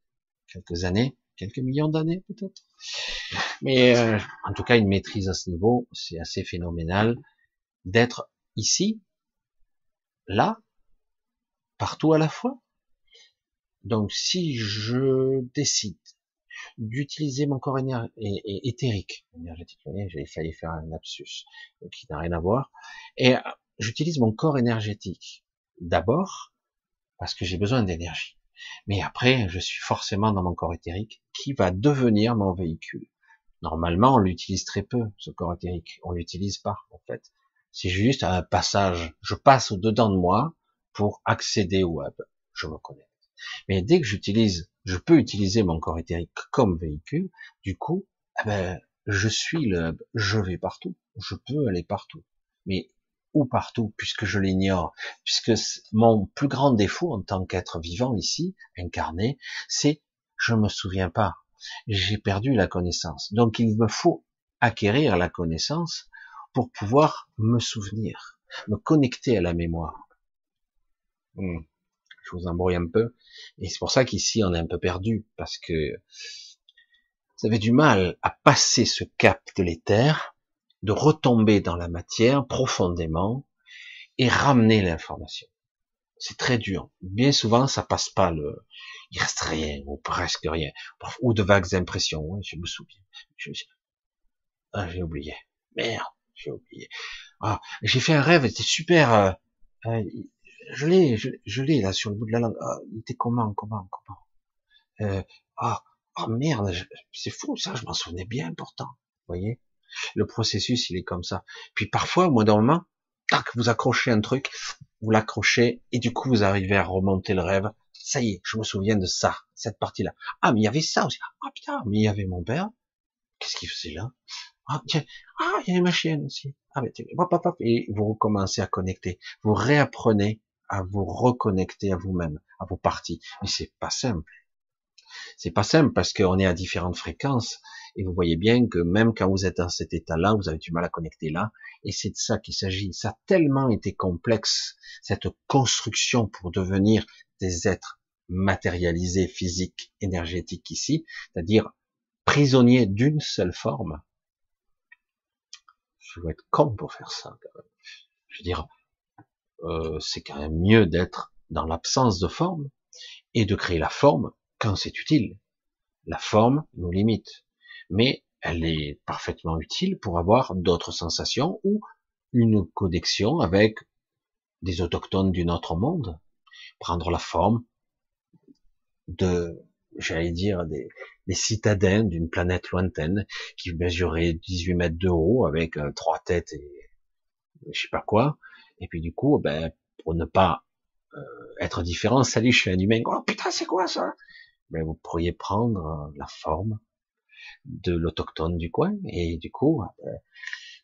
quelques années, quelques millions d'années peut-être. Mais euh, en tout cas, une maîtrise à ce niveau, c'est assez phénoménal d'être ici, là, partout à la fois. Donc si je décide d'utiliser mon corps éthérique, énergétique, j'ai failli faire un lapsus qui n'a rien à voir, et j'utilise mon corps énergétique d'abord parce que j'ai besoin d'énergie. Mais après, je suis forcément dans mon corps éthérique qui va devenir mon véhicule. Normalement, on l'utilise très peu, ce corps éthérique. On l'utilise pas, en fait. C'est juste un passage. Je passe au-dedans de moi pour accéder au web. Je me connecte. Mais dès que j'utilise, je peux utiliser mon corps éthérique comme véhicule, du coup, eh ben, je suis le. Je vais partout. Je peux aller partout. Mais où partout, puisque je l'ignore, puisque mon plus grand défaut en tant qu'être vivant ici, incarné, c'est je me souviens pas. J'ai perdu la connaissance. Donc il me faut acquérir la connaissance pour pouvoir me souvenir, me connecter à la mémoire. Hmm. Je vous embrouille un peu. Et c'est pour ça qu'ici, on est un peu perdu, parce que vous avez du mal à passer ce cap de l'éther, de retomber dans la matière profondément et ramener l'information. C'est très dur. Bien souvent, ça passe pas le, il reste rien, ou presque rien, ou de vagues impressions. Oui, je me souviens. Ah, j'ai oublié. Merde j'ai oublié. Ah, j'ai fait un rêve, c'était super. Euh, euh, je l'ai, je, l'ai là sur le bout de la langue. Ah, il était comment, comment, comment? Euh, ah, oh merde, c'est fou ça, je m'en souvenais bien pourtant. Vous voyez, le processus il est comme ça. Puis parfois, au moins d'un moment, tac, vous accrochez un truc, vous l'accrochez et du coup vous arrivez à remonter le rêve. Ça y est, je me souviens de ça, cette partie-là. Ah, mais il y avait ça aussi. Ah putain, mais il y avait mon père. Qu'est-ce qu'il faisait là? Ah, tiens, ah, il y a ma chienne aussi. Ah, mais et vous recommencez à connecter. Vous réapprenez à vous reconnecter à vous-même, à vos parties. Mais c'est pas simple. C'est pas simple parce qu'on est à différentes fréquences et vous voyez bien que même quand vous êtes dans cet état-là, vous avez du mal à connecter là. Et c'est de ça qu'il s'agit. Ça a tellement été complexe, cette construction pour devenir des êtres matérialisés, physiques, énergétiques ici, c'est-à-dire prisonniers d'une seule forme, je dois être con pour faire ça. Je veux dire, euh, c'est quand même mieux d'être dans l'absence de forme et de créer la forme quand c'est utile. La forme nous limite, mais elle est parfaitement utile pour avoir d'autres sensations ou une connexion avec des autochtones d'un autre monde, prendre la forme de, j'allais dire, des, des citadins d'une planète lointaine qui mesurait 18 mètres de haut avec euh, trois têtes et je sais pas quoi. Et puis du coup, ben, pour ne pas euh, être différent, salut, je suis un humain. Oh putain, c'est quoi ça? Ben vous pourriez prendre euh, la forme de l'autochtone du coin et du coup, ben,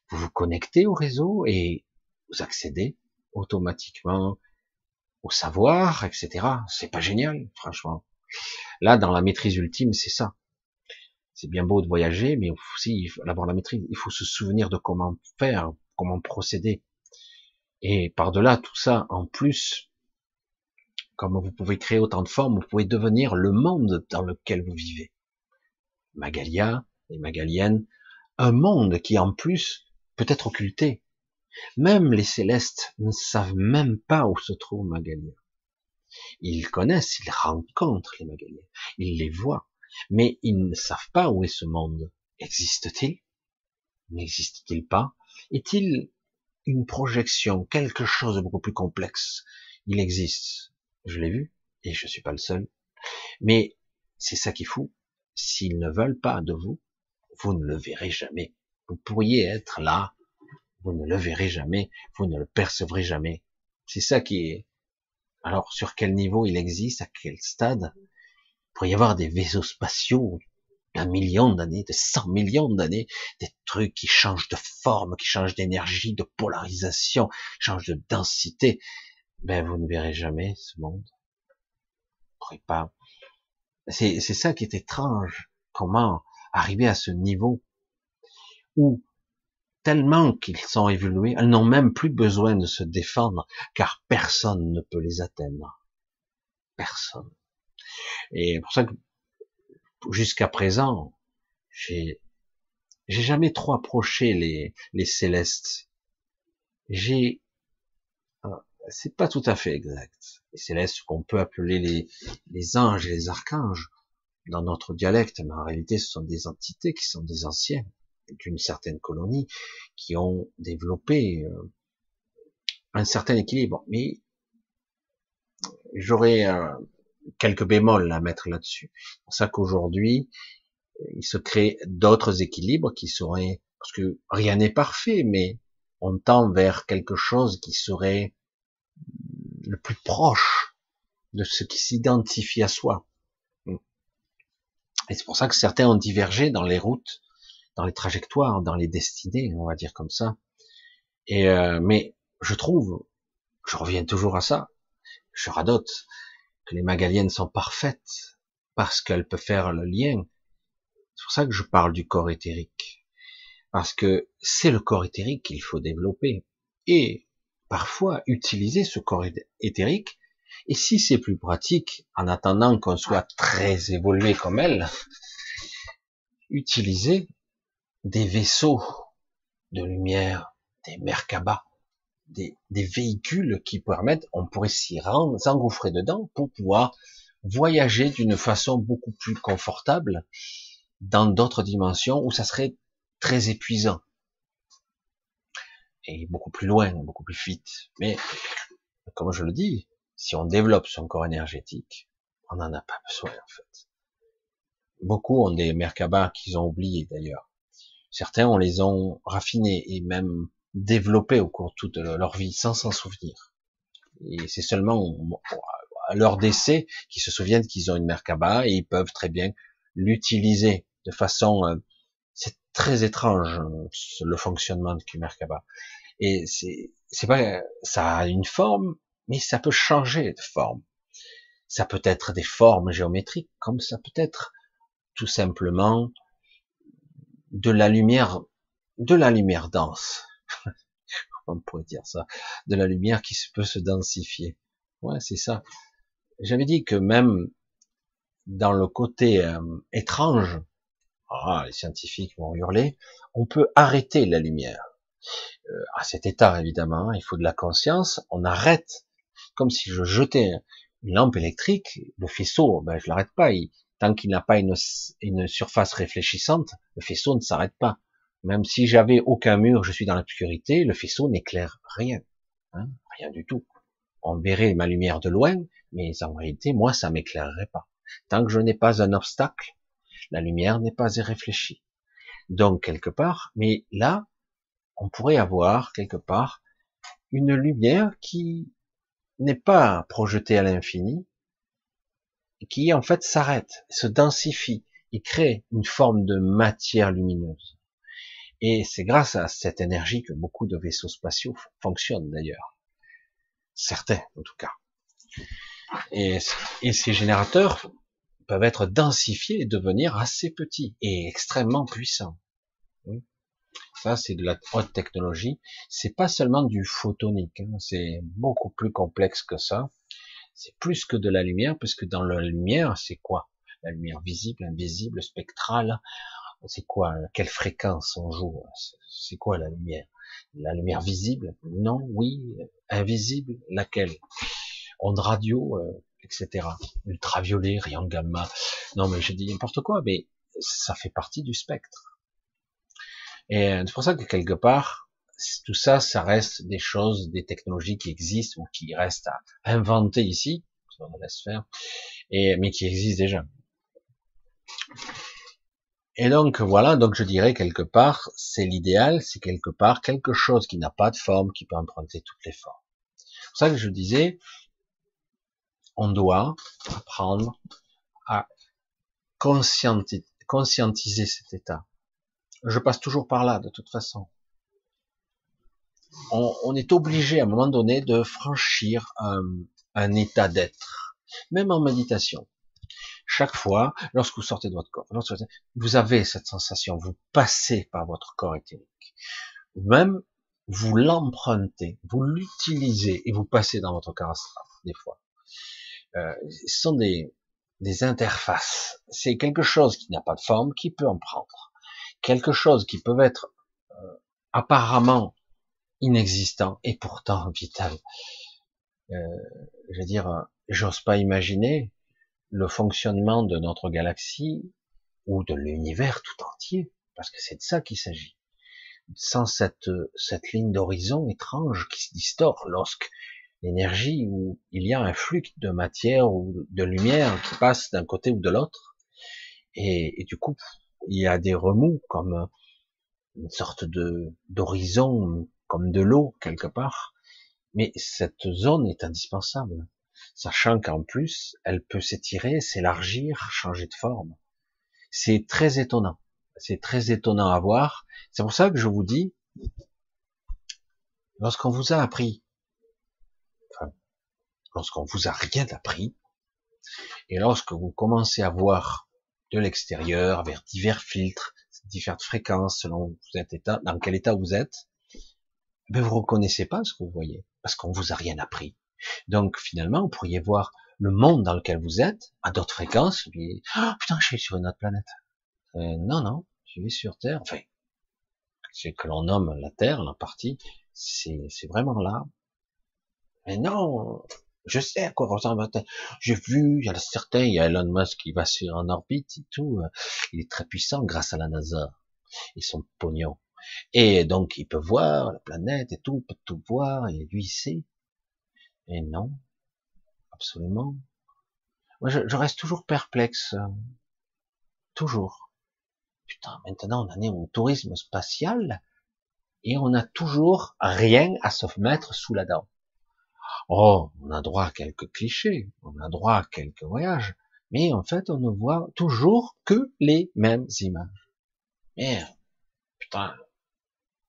vous vous connectez au réseau et vous accédez automatiquement au savoir, etc. C'est pas génial, franchement. Là, dans la maîtrise ultime, c'est ça. C'est bien beau de voyager, mais aussi avoir la maîtrise. Il faut se souvenir de comment faire, comment procéder. Et par-delà tout ça, en plus, comme vous pouvez créer autant de formes, vous pouvez devenir le monde dans lequel vous vivez. Magalia et Magaliennes, un monde qui en plus peut être occulté. Même les célestes ne savent même pas où se trouve Magalia. Ils connaissent, ils rencontrent les Magaliens, ils les voient, mais ils ne savent pas où est ce monde. Existe-t-il? N'existe-t-il pas? Est-il une projection, quelque chose de beaucoup plus complexe Il existe. Je l'ai vu, et je suis pas le seul. Mais c'est ça qui est fou. S'ils ne veulent pas de vous, vous ne le verrez jamais. Vous pourriez être là, vous ne le verrez jamais, vous ne le percevrez jamais. C'est ça qui est. Alors, sur quel niveau il existe, à quel stade? Il pourrait y avoir des vaisseaux spatiaux d'un million d'années, de cent millions d'années, des trucs qui changent de forme, qui changent d'énergie, de polarisation, changent de densité. Ben, vous ne verrez jamais ce monde. Vous pourrez pas. C'est, c'est ça qui est étrange. Comment arriver à ce niveau où tellement qu'ils sont évolués, elles n'ont même plus besoin de se défendre, car personne ne peut les atteindre. Personne. Et pour ça que jusqu'à présent, j'ai jamais trop approché les, les célestes. J'ai ah, c'est pas tout à fait exact. Les célestes qu'on peut appeler les, les anges et les archanges dans notre dialecte, mais en réalité ce sont des entités qui sont des anciens d'une certaine colonie qui ont développé euh, un certain équilibre. Mais j'aurais euh, quelques bémols à mettre là-dessus. C'est pour ça qu'aujourd'hui, il se crée d'autres équilibres qui seraient, parce que rien n'est parfait, mais on tend vers quelque chose qui serait le plus proche de ce qui s'identifie à soi. Et c'est pour ça que certains ont divergé dans les routes, dans les trajectoires, dans les destinées, on va dire comme ça. Et euh, mais je trouve, je reviens toujours à ça, je radote, les magaliennes sont parfaites parce qu'elles peuvent faire le lien. C'est pour ça que je parle du corps éthérique. Parce que c'est le corps éthérique qu'il faut développer. Et parfois utiliser ce corps éthérique. Et si c'est plus pratique, en attendant qu'on soit très évolué comme elle, *laughs* utiliser des vaisseaux de lumière, des Merkaba, des, véhicules qui permettent, on pourrait s'y rendre, s'engouffrer dedans pour pouvoir voyager d'une façon beaucoup plus confortable dans d'autres dimensions où ça serait très épuisant et beaucoup plus loin, beaucoup plus vite. Mais comme je le dis, si on développe son corps énergétique, on n'en a pas besoin en fait. Beaucoup ont des Merkaba qu'ils ont oubliés d'ailleurs. Certains, on les ont raffinés et même développés au cours de toute leur vie sans s'en souvenir. Et c'est seulement à leur décès qu'ils se souviennent qu'ils ont une Merkaba et ils peuvent très bien l'utiliser de façon, euh, c'est très étrange le fonctionnement du Merkaba. Et c'est, c'est pas, ça a une forme, mais ça peut changer de forme. Ça peut être des formes géométriques, comme ça peut être tout simplement de la lumière, de la lumière dense. On pourrait dire ça, de la lumière qui peut se densifier. Ouais, c'est ça. J'avais dit que même dans le côté euh, étrange, ah, les scientifiques vont hurler, on peut arrêter la lumière. Euh, à cet état, évidemment, il faut de la conscience. On arrête, comme si je jetais une lampe électrique, le faisceau, ben, je l'arrête pas. Tant qu'il n'a pas une, surface réfléchissante, le faisceau ne s'arrête pas. Même si j'avais aucun mur, je suis dans l'obscurité, le faisceau n'éclaire rien, hein, rien du tout. On verrait ma lumière de loin, mais en réalité, moi, ça m'éclairerait pas. Tant que je n'ai pas un obstacle, la lumière n'est pas réfléchie. Donc quelque part, mais là, on pourrait avoir quelque part une lumière qui n'est pas projetée à l'infini, qui en fait s'arrête, se densifie, il crée une forme de matière lumineuse. Et c'est grâce à cette énergie que beaucoup de vaisseaux spatiaux fonctionnent d'ailleurs. Certains, en tout cas. Et, ces générateurs peuvent être densifiés et devenir assez petits et extrêmement puissants. Ça, c'est de la haute technologie. C'est pas seulement du photonique. Hein. C'est beaucoup plus complexe que ça. C'est plus que de la lumière, puisque dans la lumière, c'est quoi? La lumière visible, invisible, spectrale. C'est quoi Quelle fréquence on joue C'est quoi la lumière? La lumière visible? Non, oui. Invisible Laquelle? Onde radio, euh, etc. Ultraviolet, rayon gamma. Non, mais je dis n'importe quoi, mais ça fait partie du spectre. Et c'est pour ça que quelque part, tout ça, ça reste des choses, des technologies qui existent ou qui restent à inventer ici, on laisse faire, et, mais qui existent déjà. Et donc voilà, donc je dirais quelque part, c'est l'idéal, c'est quelque part quelque chose qui n'a pas de forme, qui peut emprunter toutes les formes. C'est pour ça que je disais, on doit apprendre à conscientiser, cet état. Je passe toujours par là, de toute façon. On, est obligé à un moment donné de franchir un état d'être, même en méditation. Chaque fois, lorsque vous sortez de votre corps, vous avez cette sensation, vous passez par votre corps éthérique. Même, vous l'empruntez, vous l'utilisez et vous passez dans votre corps astral, des fois. Euh, ce sont des, des interfaces. C'est quelque chose qui n'a pas de forme, qui peut en prendre. Quelque chose qui peut être euh, apparemment inexistant et pourtant vital. Euh, je veux dire, j'ose pas imaginer le fonctionnement de notre galaxie ou de l'univers tout entier, parce que c'est de ça qu'il s'agit. Sans cette, cette ligne d'horizon étrange qui se distord lorsque l'énergie où il y a un flux de matière ou de lumière qui passe d'un côté ou de l'autre. Et, du coup, il y a des remous comme une sorte de d'horizon, comme de l'eau quelque part. Mais cette zone est indispensable, sachant qu'en plus, elle peut s'étirer, s'élargir, changer de forme. C'est très étonnant. C'est très étonnant à voir. C'est pour ça que je vous dis, lorsqu'on vous a appris lorsqu'on vous a rien appris, et lorsque vous commencez à voir de l'extérieur, vers divers filtres, différentes fréquences, selon vous êtes état, dans quel état vous êtes, ben vous reconnaissez pas ce que vous voyez, parce qu'on vous a rien appris. Donc finalement, vous pourriez voir le monde dans lequel vous êtes, à d'autres fréquences, et oh, putain, je suis sur une autre planète. Euh, non, non, je suis sur Terre. Enfin, c'est que l'on nomme la Terre, la partie, c'est vraiment là. Mais non, je sais à quoi ressemble J'ai vu, il y a certains, il y a Elon Musk qui va sur en orbite et tout. Il est très puissant grâce à la NASA et son pognon. Et donc, il peut voir la planète et tout, il peut tout voir, et lui, il sait. Et non, absolument. Moi, je, reste toujours perplexe. Toujours. Putain, maintenant, on est au tourisme spatial, et on a toujours rien à se mettre sous la dent. Oh, on a droit à quelques clichés, on a droit à quelques voyages, mais en fait, on ne voit toujours que les mêmes images. Merde, putain,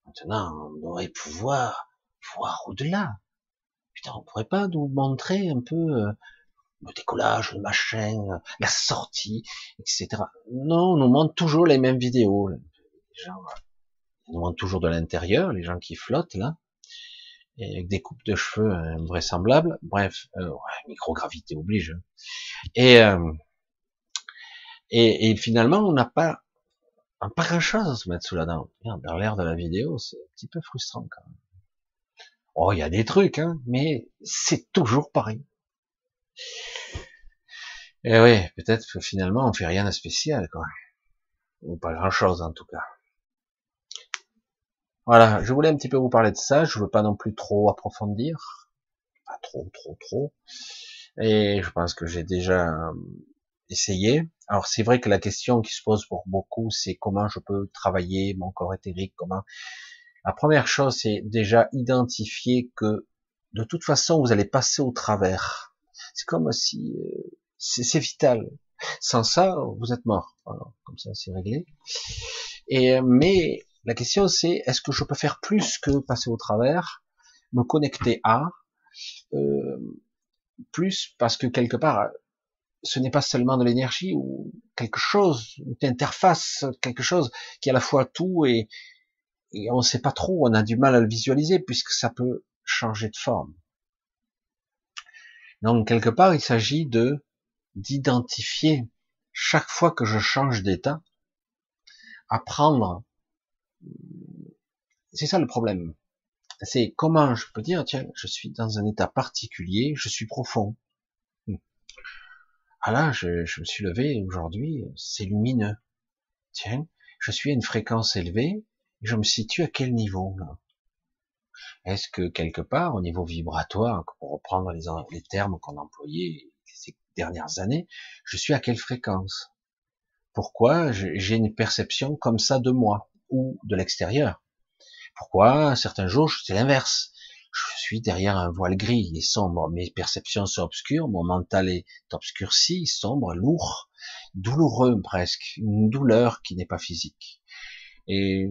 maintenant, on devrait pouvoir voir au-delà. Putain, on pourrait pas nous montrer un peu euh, le décollage, le machin, la sortie, etc. Non, on nous montre toujours les mêmes vidéos. Les gens, on nous montre toujours de l'intérieur, les gens qui flottent là avec des coupes de cheveux invraisemblables. Bref, euh, microgravité oblige. Et, euh, et, et, finalement, on n'a pas, pas grand chose à se mettre sous la dent. Dans l'air de la vidéo, c'est un petit peu frustrant quand même. Oh, il y a des trucs, hein, mais c'est toujours pareil. Et oui, peut-être que finalement, on fait rien de spécial, quoi. Ou pas grand chose, en tout cas. Voilà, je voulais un petit peu vous parler de ça, je veux pas non plus trop approfondir, pas trop, trop, trop, et je pense que j'ai déjà euh, essayé. Alors c'est vrai que la question qui se pose pour beaucoup, c'est comment je peux travailler mon corps éthérique, comment. La première chose, c'est déjà identifier que de toute façon, vous allez passer au travers. C'est comme si euh, c'est vital. Sans ça, vous êtes mort. Voilà, comme ça, c'est réglé. Et mais la question c'est, est-ce que je peux faire plus que passer au travers, me connecter à, euh, plus parce que quelque part, ce n'est pas seulement de l'énergie ou quelque chose, une interface, quelque chose qui est à la fois tout et, et on ne sait pas trop, on a du mal à le visualiser puisque ça peut changer de forme. Donc quelque part, il s'agit de d'identifier chaque fois que je change d'état, apprendre. C'est ça le problème. C'est comment je peux dire, tiens, je suis dans un état particulier, je suis profond. Ah là, je, je me suis levé aujourd'hui, c'est lumineux. Tiens, je suis à une fréquence élevée, je me situe à quel niveau là? Est-ce que quelque part, au niveau vibratoire, pour reprendre les, termes qu'on employait ces dernières années, je suis à quelle fréquence? Pourquoi j'ai une perception comme ça de moi ou de l'extérieur? Pourquoi certains jours c'est l'inverse? Je suis derrière un voile gris et sombre, mes perceptions sont obscures, mon mental est obscurci, sombre, lourd, douloureux presque, une douleur qui n'est pas physique et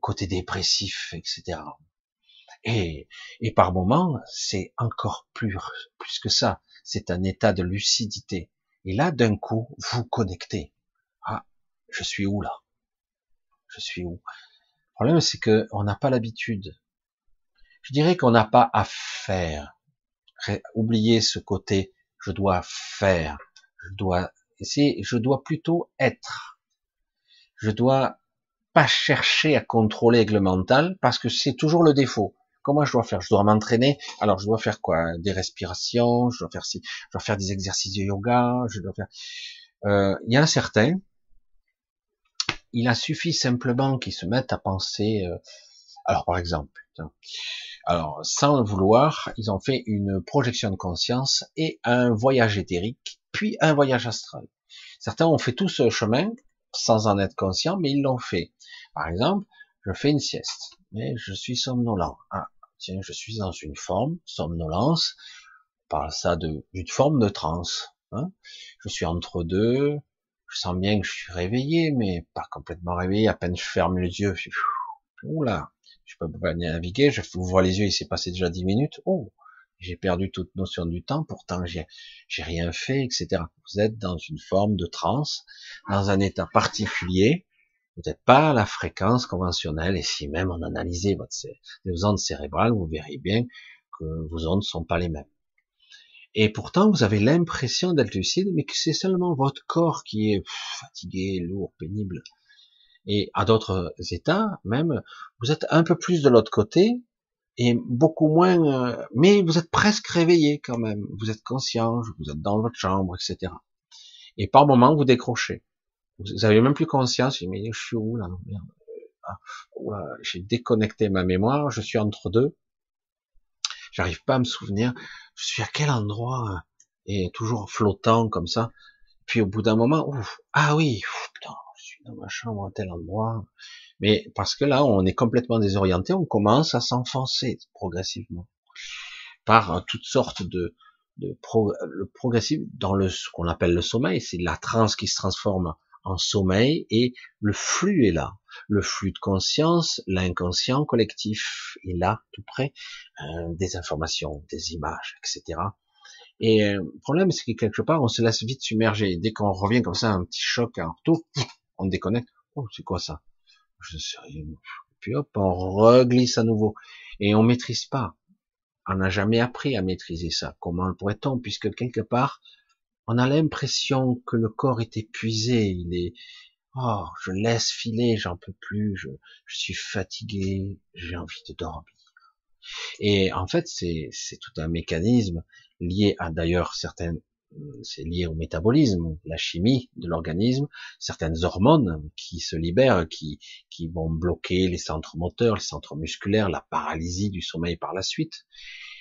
côté dépressif, etc. Et, et par moments, c'est encore plus, plus que ça. C'est un état de lucidité. Et là, d'un coup, vous connectez. Ah, je suis où là? Je suis où? Le problème, c'est que on n'a pas l'habitude. Je dirais qu'on n'a pas à faire. Oubliez ce côté. Je dois faire. Je dois. essayer. je dois plutôt être. Je dois pas chercher à contrôler le mental parce que c'est toujours le défaut. Comment je dois faire? Je dois m'entraîner. Alors je dois faire quoi? Des respirations. Je dois faire je dois faire des exercices de yoga. Je dois faire. Euh, il y en a certains. Il a suffi simplement qu'ils se mettent à penser. Euh, alors par exemple, alors sans le vouloir, ils ont fait une projection de conscience et un voyage éthérique, puis un voyage astral. Certains ont fait tout ce chemin sans en être conscient, mais ils l'ont fait. Par exemple, je fais une sieste, mais je suis somnolent. Ah, tiens, je suis dans une forme, somnolence, on parle ça d'une forme de transe. Hein. Je suis entre deux, je sens bien que je suis réveillé, mais pas complètement réveillé, à peine je ferme les yeux, oula, je peux pas naviguer, je ouvre les yeux, il s'est passé déjà dix minutes, oh, j'ai perdu toute notion du temps, pourtant j'ai, rien fait, etc. Vous êtes dans une forme de transe, dans un état particulier, n'êtes pas à la fréquence conventionnelle, et si même on analysait vos ondes cérébrales, vous verrez bien que vos ondes ne sont pas les mêmes. Et pourtant, vous avez l'impression d'être lucide, mais que c'est seulement votre corps qui est fatigué, lourd, pénible. Et à d'autres états, même, vous êtes un peu plus de l'autre côté, et beaucoup moins, euh, mais vous êtes presque réveillé quand même. Vous êtes conscient, vous êtes dans votre chambre, etc. Et par moment, vous décrochez. Vous avez même plus conscience. Mais je suis où là? Ah, J'ai déconnecté ma mémoire. Je suis entre deux. J'arrive pas à me souvenir. Je suis à quel endroit Et toujours flottant comme ça. Puis au bout d'un moment, ouf, ah oui, putain, je suis dans ma chambre à tel endroit. Mais parce que là, on est complètement désorienté, on commence à s'enfoncer progressivement par euh, toutes sortes de, de progressif dans le ce qu'on appelle le sommeil, c'est la transe qui se transforme en sommeil et le flux est là, le flux de conscience, l'inconscient collectif est là, tout près, euh, des informations, des images, etc. Et euh, le problème, c'est que quelque part, on se laisse vite submerger. Dès qu'on revient comme ça, un petit choc, un retour, on déconnecte. Oh, c'est quoi ça? Je sais rien. Puis hop, on reglisse à nouveau. Et on maîtrise pas. On n'a jamais appris à maîtriser ça. Comment le pourrait-on Puisque quelque part, on a l'impression que le corps est épuisé. Il est, oh, je laisse filer, j'en peux plus, je, je suis fatigué, j'ai envie de dormir. Et en fait, c'est tout un mécanisme lié à d'ailleurs certaines c'est lié au métabolisme, la chimie de l'organisme, certaines hormones qui se libèrent, qui, qui vont bloquer les centres moteurs, les centres musculaires, la paralysie du sommeil par la suite.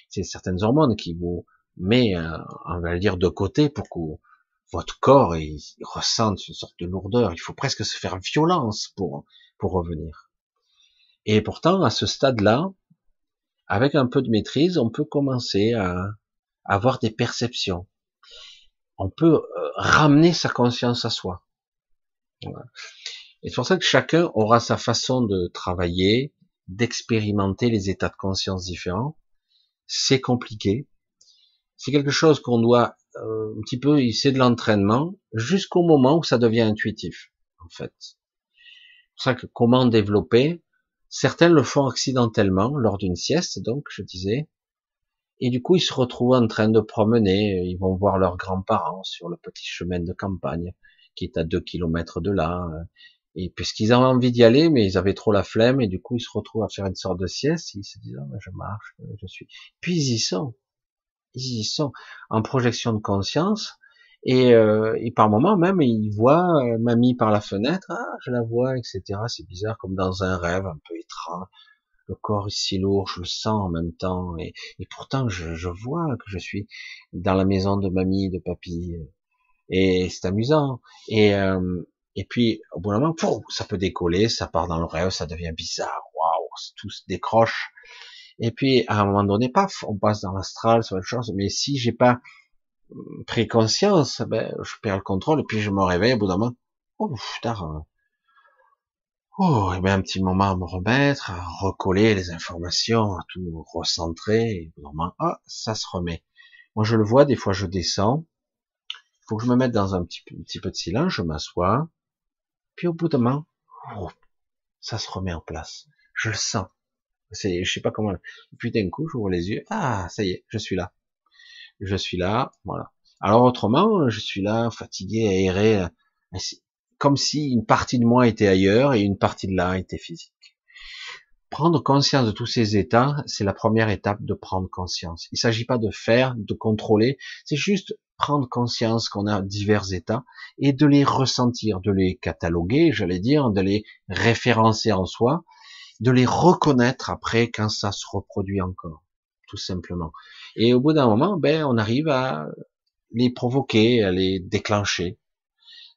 C'est certaines hormones qui vous met, euh, on va dire, de côté pour que votre corps ressente une sorte de lourdeur. Il faut presque se faire violence pour, pour revenir. Et pourtant, à ce stade-là, avec un peu de maîtrise, on peut commencer à avoir des perceptions on peut euh, ramener sa conscience à soi. Et c'est pour ça que chacun aura sa façon de travailler, d'expérimenter les états de conscience différents. C'est compliqué. C'est quelque chose qu'on doit euh, un petit peu, c'est de l'entraînement, jusqu'au moment où ça devient intuitif, en fait. C'est pour ça que comment développer Certains le font accidentellement lors d'une sieste, donc je disais, et du coup ils se retrouvent en train de promener, ils vont voir leurs grands-parents sur le petit chemin de campagne qui est à deux kilomètres de là, et puisqu'ils avaient envie d'y aller, mais ils avaient trop la flemme, et du coup ils se retrouvent à faire une sorte de sieste, ils se disent, ah, je marche, je suis, puis ils y sont, ils y sont, en projection de conscience, et, euh, et par moment même, ils voient euh, mamie par la fenêtre, ah, je la vois, etc. C'est bizarre, comme dans un rêve un peu étrange. Le corps est si lourd, je le sens en même temps, et, et pourtant je, je, vois que je suis dans la maison de mamie, de papy, et c'est amusant. Et, euh, et puis au bout d'un moment, ça peut décoller, ça part dans le rêve, ça devient bizarre, waouh, tout se décroche. Et puis à un moment donné, paf, on passe dans l'astral, c'est autre chose. Mais si j'ai pas pris conscience, ben, je perds le contrôle et puis je me réveille au bout d'un moment. Oh, putain. Oh, et ben un petit moment à me remettre, à recoller les informations, à tout recentrer, et moment, ah, ça se remet. Moi, je le vois, des fois, je descends. Il faut que je me mette dans un petit, peu de silence, je m'assois. Puis au bout d'un moment, oh, ça se remet en place. Je le sens. C'est, je sais pas comment. Puis d'un coup, j'ouvre les yeux. Ah, ça y est, je suis là je suis là, voilà. Alors autrement, je suis là, fatigué, aéré, comme si une partie de moi était ailleurs et une partie de là était physique. Prendre conscience de tous ces états, c'est la première étape de prendre conscience. Il ne s'agit pas de faire, de contrôler, c'est juste prendre conscience qu'on a divers états et de les ressentir, de les cataloguer, j'allais dire, de les référencer en soi, de les reconnaître après quand ça se reproduit encore tout simplement. Et au bout d'un moment, ben, on arrive à les provoquer, à les déclencher.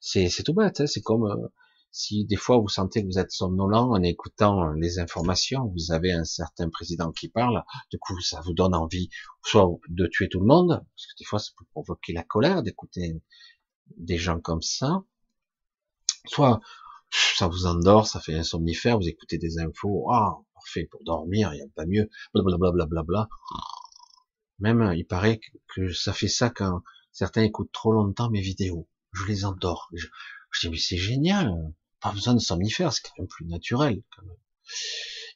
C'est, tout bête, hein. c'est comme euh, si des fois vous sentez que vous êtes somnolent en écoutant les informations, vous avez un certain président qui parle, du coup ça vous donne envie soit de tuer tout le monde, parce que des fois ça peut provoquer la colère d'écouter des gens comme ça, soit ça vous endort, ça fait un somnifère, vous écoutez des infos, ah, parfait pour dormir, il n'y a pas mieux, blablabla. Bla, bla, Même, il paraît que, ça fait ça quand certains écoutent trop longtemps mes vidéos. Je les endors. Je, dis, mais c'est génial. Pas besoin de somnifère, c'est quand même plus naturel. Quand même.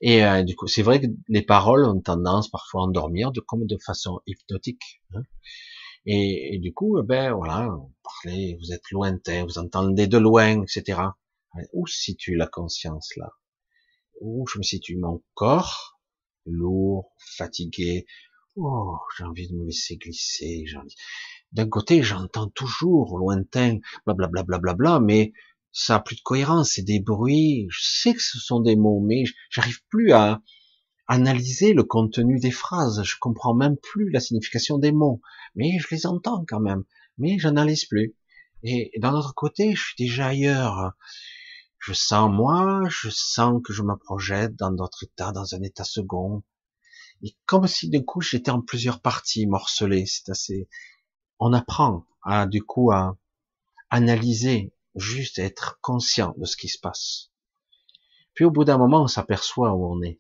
Et euh, du coup, c'est vrai que les paroles ont tendance parfois à endormir, de, comme de façon hypnotique. Hein. Et, du coup, eh ben voilà, vous parlez, vous êtes lointain, vous entendez de loin, etc. Où se situe la conscience là? Où je me situe? Mon corps, lourd, fatigué? Oh, j'ai envie de me laisser glisser. D'un côté, j'entends toujours lointain, blablabla, bla, bla, bla, mais ça a plus de cohérence. C'est des bruits. Je sais que ce sont des mots, mais j'arrive plus à analyser le contenu des phrases. Je comprends même plus la signification des mots, mais je les entends quand même. Mais j'analyse plus. Et d'un autre côté, je suis déjà ailleurs je sens moi, je sens que je me projette dans d'autres états, dans un état second, et comme si du coup j'étais en plusieurs parties morcelées. C'est assez. On apprend à du coup à analyser, juste être conscient de ce qui se passe. Puis au bout d'un moment, on s'aperçoit où on est.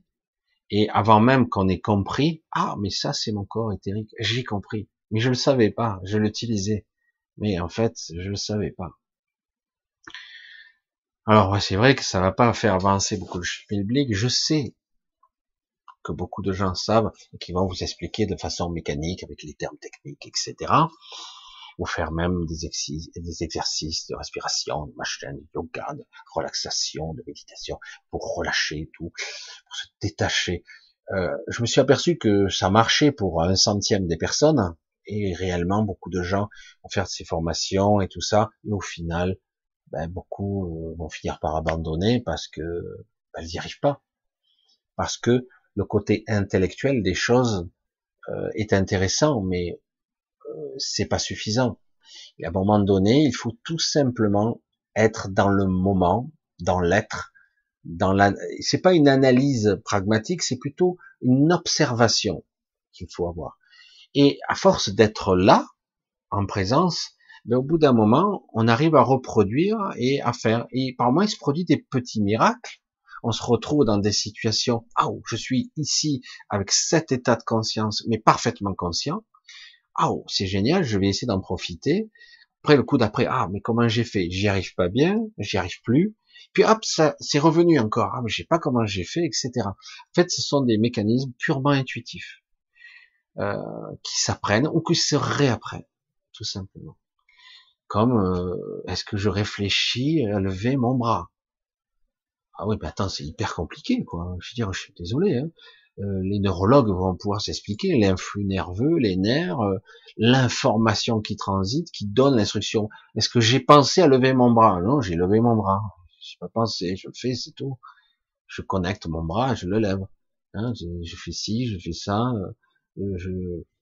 Et avant même qu'on ait compris, ah mais ça c'est mon corps éthérique, j'ai compris, mais je le savais pas, je l'utilisais, mais en fait je le savais pas. Alors c'est vrai que ça va pas faire avancer beaucoup le schmilblick. Je sais que beaucoup de gens savent et qui vont vous expliquer de façon mécanique avec les termes techniques, etc. Ou faire même des, exercices de respiration, de machin, de yoga, de relaxation, de méditation pour relâcher tout, pour se détacher. Euh, je me suis aperçu que ça marchait pour un centième des personnes et réellement beaucoup de gens vont faire ces formations et tout ça et au final ben, beaucoup euh, vont finir par abandonner parce que ben, elles n'y arrivent pas. Parce que le côté intellectuel des choses euh, est intéressant, mais euh, c'est pas suffisant. Et à un moment donné, il faut tout simplement être dans le moment, dans l'être, dans la. C'est pas une analyse pragmatique, c'est plutôt une observation qu'il faut avoir. Et à force d'être là, en présence, mais au bout d'un moment, on arrive à reproduire et à faire. Et par moment, il se produit des petits miracles. On se retrouve dans des situations, ah, je suis ici avec cet état de conscience, mais parfaitement conscient. Ah, c'est génial, je vais essayer d'en profiter. Après, le coup d'après, ah, mais comment j'ai fait? J'y arrive pas bien, j'y arrive plus. Puis hop, ça c'est revenu encore. Ah mais je sais pas comment j'ai fait, etc. En fait, ce sont des mécanismes purement intuitifs euh, qui s'apprennent ou qui se réapprennent, tout simplement. Comme euh, est-ce que je réfléchis à lever mon bras? Ah oui, ben attends, c'est hyper compliqué, quoi. Je veux dire, je suis désolé. Hein. Euh, les neurologues vont pouvoir s'expliquer l'influx nerveux, les nerfs, euh, l'information qui transite, qui donne l'instruction. Est-ce que j'ai pensé à lever mon bras? Non, j'ai levé mon bras. J'ai pas pensé, je le fais, c'est tout. Je connecte mon bras, je le lève. Hein, je, fais ci, je fais ça. Euh, je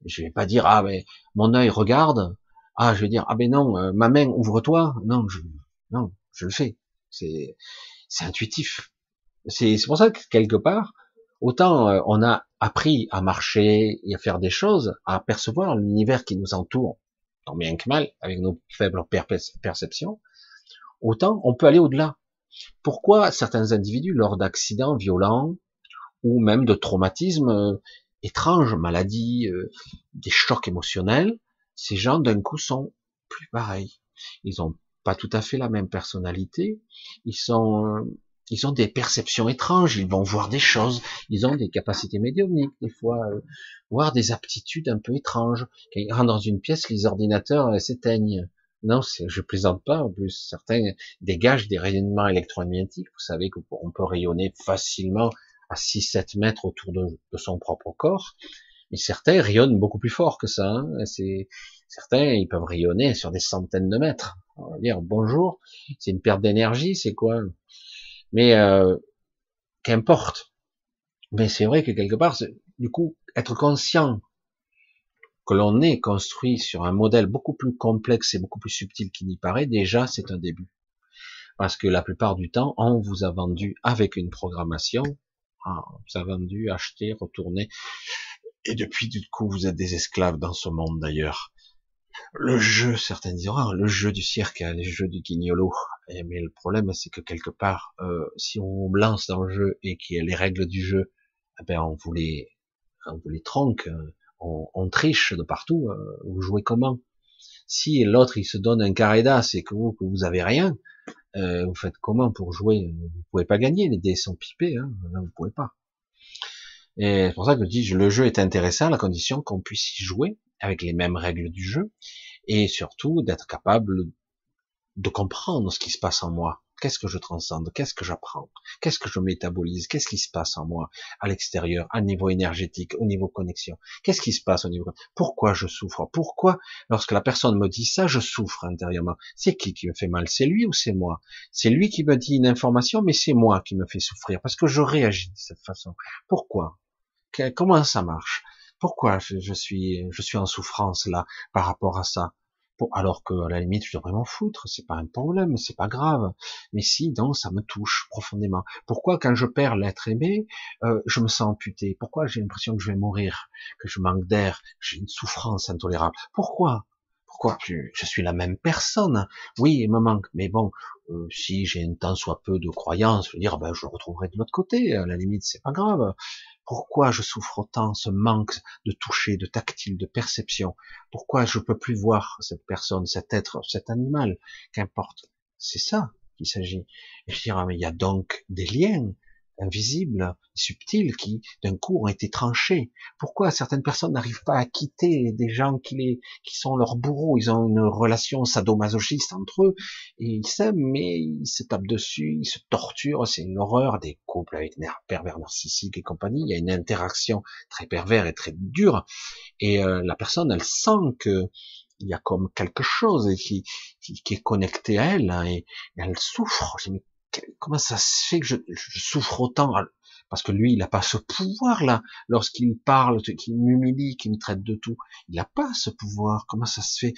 je vais pas dire ah mais mon œil regarde. Ah, je vais dire ah ben non, ma main ouvre-toi. Non, je non, je le fais. C'est c'est intuitif. C'est pour ça que quelque part Autant euh, on a appris à marcher et à faire des choses, à percevoir l'univers qui nous entoure, tant bien que mal, avec nos faibles perceptions, autant on peut aller au-delà. Pourquoi certains individus, lors d'accidents violents ou même de traumatismes euh, étranges, maladies, euh, des chocs émotionnels, ces gens d'un coup sont plus pareils. Ils ont pas tout à fait la même personnalité, ils sont ils ont des perceptions étranges, ils vont voir des choses, ils ont des capacités médiumniques, des fois, euh, voir des aptitudes un peu étranges. Quand ils rentrent dans une pièce, les ordinateurs euh, s'éteignent. Non, je plaisante pas. En plus, certains dégagent des rayonnements électromagnétiques. Vous savez qu'on peut rayonner facilement à 6-7 mètres autour de, son propre corps. Mais certains rayonnent beaucoup plus fort que ça. Hein. Certains, ils peuvent rayonner sur des centaines de mètres. On va dire bonjour. C'est une perte d'énergie. C'est quoi? Mais euh, qu'importe. Mais c'est vrai que quelque part, du coup, être conscient que l'on est construit sur un modèle beaucoup plus complexe et beaucoup plus subtil qu'il n'y paraît, déjà, c'est un début. Parce que la plupart du temps, on vous a vendu avec une programmation, on vous a vendu, acheté, retourné, et depuis, du coup, vous êtes des esclaves dans ce monde d'ailleurs le jeu, certains diront, le jeu du cirque, hein, le jeu du guignolo. Eh, mais le problème, c'est que quelque part, euh, si on lance dans le jeu et qu'il y a les règles du jeu, eh ben on vous les, on vous les tronque, euh, on, triche de partout. Euh, vous jouez comment? Si l'autre il se donne un carré d'as et que vous, vous avez rien, vous faites comment pour jouer? Vous pouvez pas gagner, les dés sont pipés, hein, là vous pouvez pas. Et c'est pour ça que je dis, le jeu est intéressant à la condition qu'on puisse y jouer avec les mêmes règles du jeu, et surtout d'être capable de comprendre ce qui se passe en moi. Qu'est-ce que je transcende? Qu'est-ce que j'apprends? Qu'est-ce que je métabolise? Qu'est-ce qui se passe en moi à l'extérieur, à niveau énergétique, au niveau connexion? Qu'est-ce qui se passe au niveau Pourquoi je souffre? Pourquoi, lorsque la personne me dit ça, je souffre intérieurement? C'est qui qui me fait mal? C'est lui ou c'est moi? C'est lui qui me dit une information, mais c'est moi qui me fait souffrir parce que je réagis de cette façon. Pourquoi? Comment ça marche? Pourquoi je, suis, je suis en souffrance là par rapport à ça? Alors que à la limite je devrais m'en foutre, c'est pas un problème, c'est pas grave. Mais si, non, ça me touche profondément. Pourquoi quand je perds l'être aimé, euh, je me sens amputé? Pourquoi j'ai l'impression que je vais mourir, que je manque d'air, j'ai une souffrance intolérable? Pourquoi? Pourquoi je, suis la même personne? Oui, il me manque, mais bon, euh, si j'ai un tant soit peu de croyance, je veux dire, ben, je le retrouverai de l'autre côté. À la limite, c'est pas grave. Pourquoi je souffre autant ce manque de toucher, de tactile, de perception? Pourquoi je peux plus voir cette personne, cet être, cet animal? Qu'importe. C'est ça qu'il s'agit. Et je dirais, mais il y a donc des liens invisibles, subtils, qui d'un coup ont été tranchés. Pourquoi certaines personnes n'arrivent pas à quitter des gens qui, les, qui sont leurs bourreaux? Ils ont une relation sadomasochiste entre eux, et ils s'aiment, mais ils se tapent dessus, ils se torturent, c'est une horreur des couples avec des pervers narcissiques et compagnie. Il y a une interaction très pervers et très dure, et euh, la personne, elle sent que il y a comme quelque chose qui, qui, est connecté à elle, hein, et, elle souffre comment ça se fait que je, souffre autant parce que lui, il n'a pas ce pouvoir-là. Lorsqu'il parle, qu'il m'humilie, qu'il me traite de tout, il n'a pas ce pouvoir. Comment ça se fait?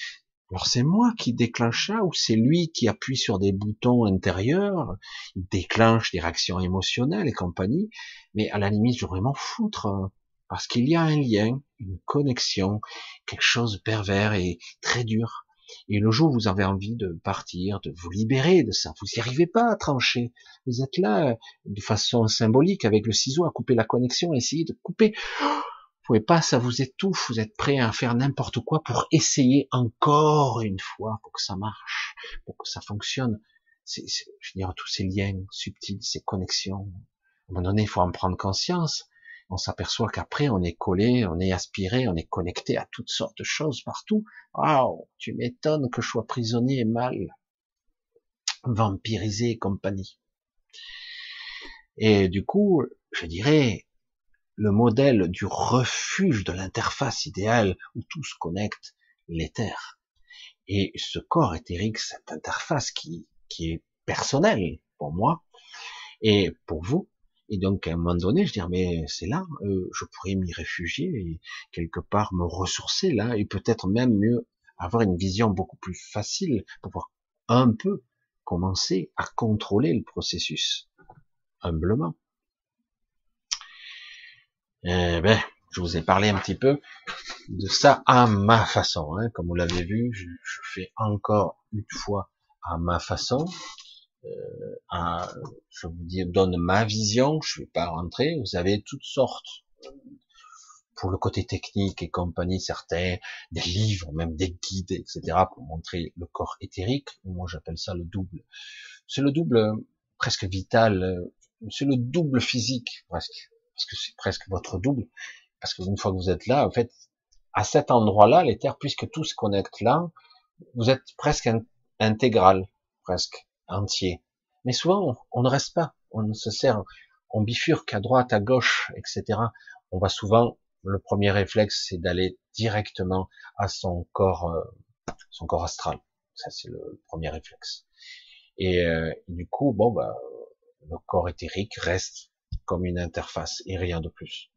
Alors c'est moi qui déclenche ça, ou c'est lui qui appuie sur des boutons intérieurs, il déclenche des réactions émotionnelles et compagnie. Mais à la limite, je vraiment foutre, parce qu'il y a un lien, une connexion, quelque chose de pervers et très dur. Et le jour où vous avez envie de partir, de vous libérer de ça, vous n'y arrivez pas à trancher. Vous êtes là de façon symbolique avec le ciseau à couper la connexion, essayer de couper. Vous pouvez pas, ça vous étouffe. Vous êtes prêt à faire n'importe quoi pour essayer encore une fois pour que ça marche, pour que ça fonctionne. je veux dire, tous ces liens subtils, ces connexions. À un moment donné, il faut en prendre conscience. On s'aperçoit qu'après, on est collé, on est aspiré, on est connecté à toutes sortes de choses partout. Waouh, tu m'étonnes que je sois prisonnier et mal, vampirisé et compagnie. Et du coup, je dirais, le modèle du refuge de l'interface idéale où tout se connecte, l'éther. Et ce corps éthérique, cette interface qui, qui est personnelle pour moi et pour vous. Et donc à un moment donné, je dis mais c'est là, euh, je pourrais m'y réfugier et quelque part me ressourcer là et peut-être même mieux avoir une vision beaucoup plus facile pour pouvoir un peu commencer à contrôler le processus humblement. Eh ben, je vous ai parlé un petit peu de ça à ma façon. Hein. Comme vous l'avez vu, je, fais encore une fois à ma façon. Euh, je vous dis, donne ma vision. Je ne vais pas rentrer. Vous avez toutes sortes pour le côté technique et compagnie, certains, des livres, même des guides, etc., pour montrer le corps éthérique. Moi, j'appelle ça le double. C'est le double presque vital. C'est le double physique, presque parce que c'est presque votre double, parce que une fois que vous êtes là, en fait, à cet endroit-là, les terres, puisque tout se connecte là, vous êtes presque intégral, presque entier. Mais souvent, on, ne reste pas, on ne se sert, on bifurque à droite, à gauche, etc. On va souvent, le premier réflexe, c'est d'aller directement à son corps, euh, son corps astral. Ça, c'est le premier réflexe. Et, euh, du coup, bon, bah, le corps éthérique reste comme une interface et rien de plus.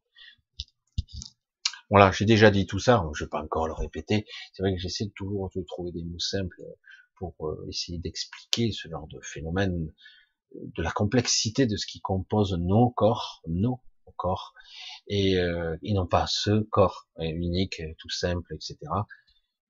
Voilà, j'ai déjà dit tout ça, je vais pas encore le répéter. C'est vrai que j'essaie toujours de trouver des mots simples pour euh, essayer d'expliquer ce genre de phénomène, de la complexité de ce qui compose nos corps, nos corps, et, euh, et non pas ce corps unique, tout simple, etc.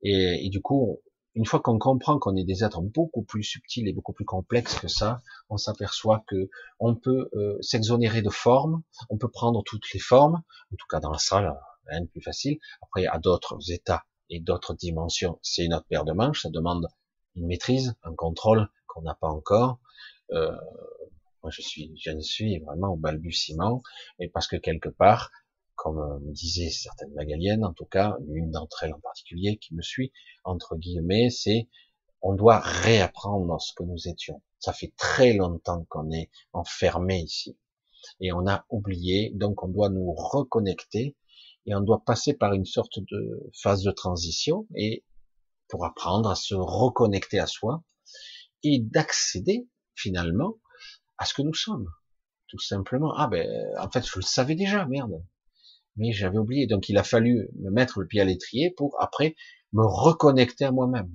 Et, et du coup, une fois qu'on comprend qu'on est des êtres beaucoup plus subtils et beaucoup plus complexes que ça, on s'aperçoit que on peut euh, s'exonérer de formes, on peut prendre toutes les formes, en tout cas dans la salle, rien de plus facile. Après, à d'autres états et d'autres dimensions, c'est une autre paire de manches, ça demande une maîtrise, un contrôle qu'on n'a pas encore. Euh, moi, je suis, je ne suis vraiment au balbutiement, et parce que quelque part, comme me disait certaines magaliennes, en tout cas, une d'entre elles en particulier qui me suit, entre guillemets, c'est on doit réapprendre ce que nous étions. Ça fait très longtemps qu'on est enfermé ici. Et on a oublié, donc on doit nous reconnecter et on doit passer par une sorte de phase de transition et pour apprendre à se reconnecter à soi et d'accéder finalement à ce que nous sommes. Tout simplement. Ah ben, en fait, je le savais déjà, merde mais j'avais oublié. Donc il a fallu me mettre le pied à l'étrier pour après me reconnecter à moi-même.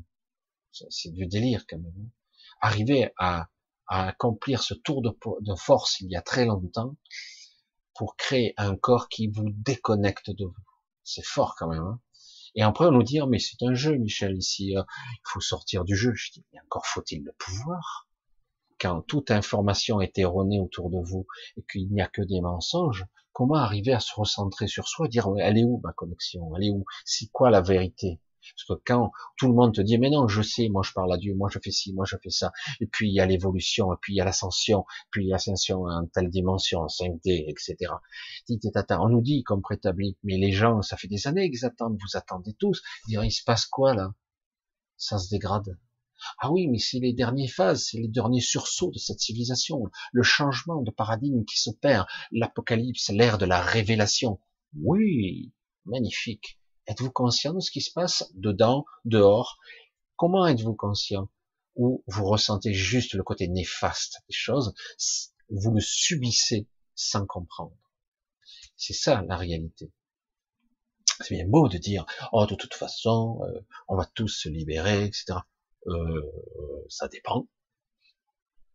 C'est du délire quand même. Arriver à, accomplir ce tour de, de, force il y a très longtemps pour créer un corps qui vous déconnecte de vous. C'est fort quand même. Hein. Et après on nous dit, oh, mais c'est un jeu, Michel, ici, euh, il faut sortir du jeu. Je dis, mais encore faut-il le pouvoir. Quand toute information est erronée autour de vous et qu'il n'y a que des mensonges, comment arriver à se recentrer sur soi, dire elle est où ma connexion, elle est où, c'est quoi la vérité? Parce que quand tout le monde te dit mais non, je sais, moi je parle à Dieu, moi je fais ci, moi je fais ça, et puis il y a l'évolution, et puis il y a l'ascension, puis l'ascension en telle dimension, en 5D, etc. On nous dit comme prétabli, mais les gens, ça fait des années qu'ils attendent, vous attendez tous, dire il se passe quoi là? Ça se dégrade. Ah oui, mais c'est les dernières phases, c'est les derniers sursauts de cette civilisation, le changement de paradigme qui s'opère, l'apocalypse, l'ère de la révélation. Oui, magnifique. Êtes-vous conscient de ce qui se passe dedans, dehors? Comment êtes-vous conscient? Ou vous ressentez juste le côté néfaste des choses, vous le subissez sans comprendre. C'est ça la réalité. C'est bien beau de dire, oh de toute façon, euh, on va tous se libérer, etc. Euh, ça dépend.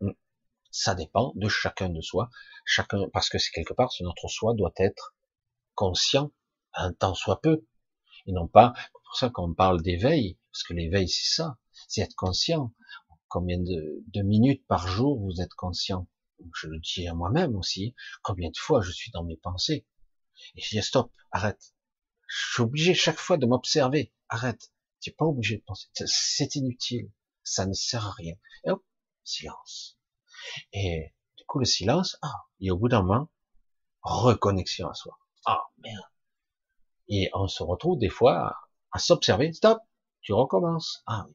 Hmm. Ça dépend de chacun de soi. Chacun, parce que c'est quelque part, ce notre soi doit être conscient, un temps soit peu, et non pas. pour ça qu'on parle d'éveil, parce que l'éveil c'est ça, c'est être conscient. Combien de, minutes par jour vous êtes conscient? Je le dis à moi-même aussi. Combien de fois je suis dans mes pensées? Et je dis stop, arrête. Je suis obligé chaque fois de m'observer. Arrête. Tu n'es pas obligé de penser. C'est inutile. Ça ne sert à rien. Et hop, silence. Et du coup, le silence, ah, et au bout d'un moment, reconnexion à soi. Ah, merde. Et on se retrouve des fois à s'observer, stop, tu recommences. Ah.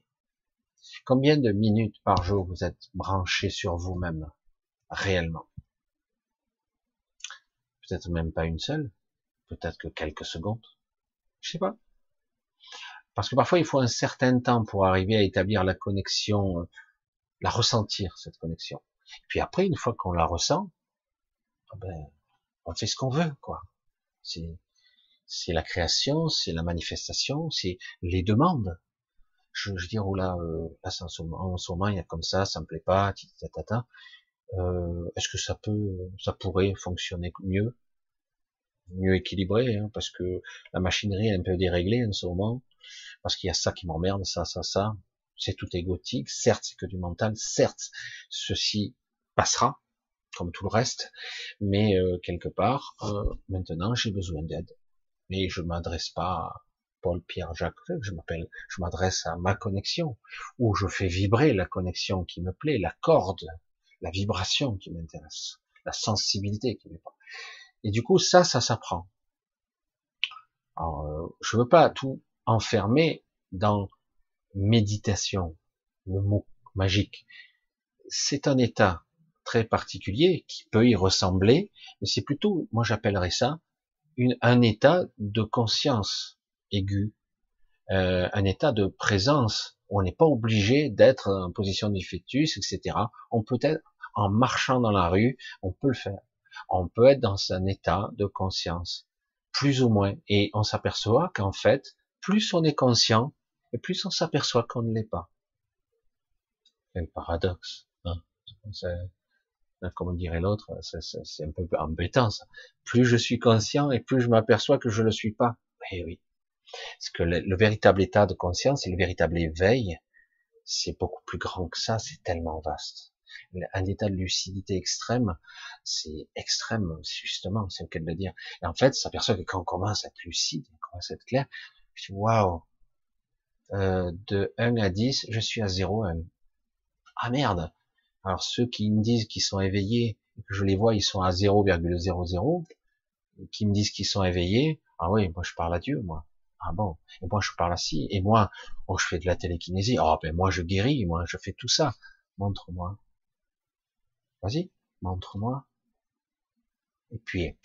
Combien de minutes par jour vous êtes branché sur vous-même, réellement? Peut-être même pas une seule, peut-être que quelques secondes. Je sais pas. Parce que parfois il faut un certain temps pour arriver à établir la connexion, euh, la ressentir cette connexion. Puis après, une fois qu'on la ressent, ah ben, on fait ce qu'on veut, quoi. C'est, c'est la création, c'est la manifestation, c'est les demandes. Je, je dis, oh là, euh, là en, ce moment, en ce moment, il y a comme ça, ça me plaît pas, tata. Euh, est-ce que ça peut, ça pourrait fonctionner mieux, mieux équilibré, hein, parce que la machinerie est un peu déréglée en ce moment, parce qu'il y a ça qui m'emmerde, ça, ça, ça. C'est tout égotique, certes, c'est que du mental, certes, ceci passera, comme tout le reste, mais euh, quelque part, euh, maintenant, j'ai besoin d'aide. Mais je m'adresse pas à Paul, Pierre, Jacques, je m'appelle, je m'adresse à ma connexion, où je fais vibrer la connexion qui me plaît, la corde, la vibration qui m'intéresse, la sensibilité qui pas. Et du coup, ça, ça s'apprend. Euh, je veux pas tout enfermer dans méditation, le mot magique. C'est un état très particulier qui peut y ressembler, mais c'est plutôt, moi j'appellerais ça, une, un état de conscience aiguë, euh, un état de présence on n'est pas obligé d'être en position du fœtus, etc. On peut être en marchant dans la rue, on peut le faire. On peut être dans un état de conscience, plus ou moins, et on s'aperçoit qu'en fait, plus on est conscient, et plus on s'aperçoit qu'on ne l'est pas. Quel paradoxe. Hein comme dirait l'autre, c'est un peu embêtant ça. Plus je suis conscient et plus je m'aperçois que je ne le suis pas. Eh oui. Parce que le, véritable état de conscience et le véritable éveil, c'est beaucoup plus grand que ça, c'est tellement vaste. Un état de lucidité extrême, c'est extrême, justement, c'est le cas de le dire. Et en fait, s'aperçoit que quand on commence à être lucide, on commence à être clair, je dis, waouh, euh, de 1 à 10, je suis à 0. Ah merde, alors ceux qui me disent qu'ils sont éveillés, que je les vois, ils sont à 0,00, qui me disent qu'ils sont éveillés, ah oui, moi je parle à Dieu, moi. Ah bon, et moi je parle si, et moi, oh je fais de la télékinésie, oh ben moi je guéris, moi je fais tout ça. Montre-moi. Vas-y, montre-moi. Et puis,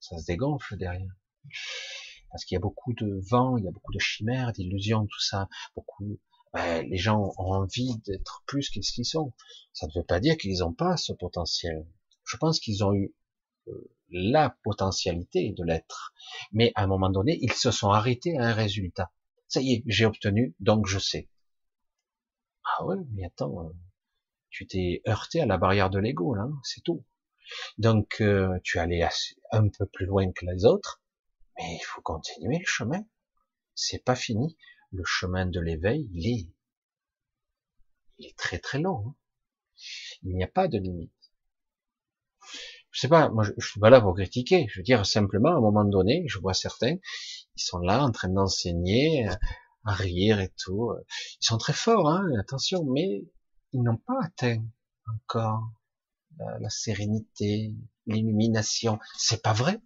ça se dégonfle derrière. Parce qu'il y a beaucoup de vent, il y a beaucoup de chimères, d'illusions, tout ça, beaucoup ben, les gens ont envie d'être plus qu'ils sont. Ça ne veut pas dire qu'ils n'ont pas ce potentiel. Je pense qu'ils ont eu euh, la potentialité de l'être. Mais à un moment donné, ils se sont arrêtés à un résultat. Ça y est, j'ai obtenu, donc je sais. Ah ouais, mais attends, euh, tu t'es heurté à la barrière de l'ego, là, c'est tout. Donc, euh, tu es allé un peu plus loin que les autres, mais il faut continuer le chemin. C'est pas fini le chemin de l'éveil, il est, très très long. Hein. Il n'y a pas de limite. Je sais pas, je, suis pas là pour critiquer. Je veux dire simplement, à un moment donné, je vois certains, ils sont là en train d'enseigner, à rire et tout. Ils sont très forts, hein, attention, mais ils n'ont pas atteint encore la, la sérénité, l'illumination. C'est pas vrai.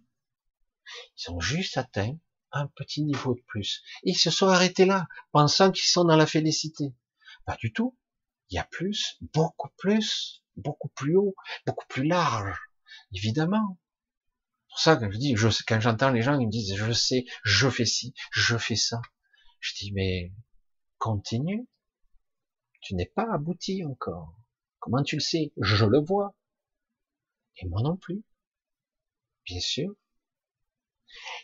Ils ont juste atteint un petit niveau de plus. ils se sont arrêtés là, pensant qu'ils sont dans la félicité. Pas du tout. Il y a plus, beaucoup plus, beaucoup plus haut, beaucoup plus large, évidemment. C'est pour ça que je dis, je, quand j'entends les gens, ils me disent, je sais, je fais ci, je fais ça. Je dis, mais continue. Tu n'es pas abouti encore. Comment tu le sais? Je le vois. Et moi non plus. Bien sûr.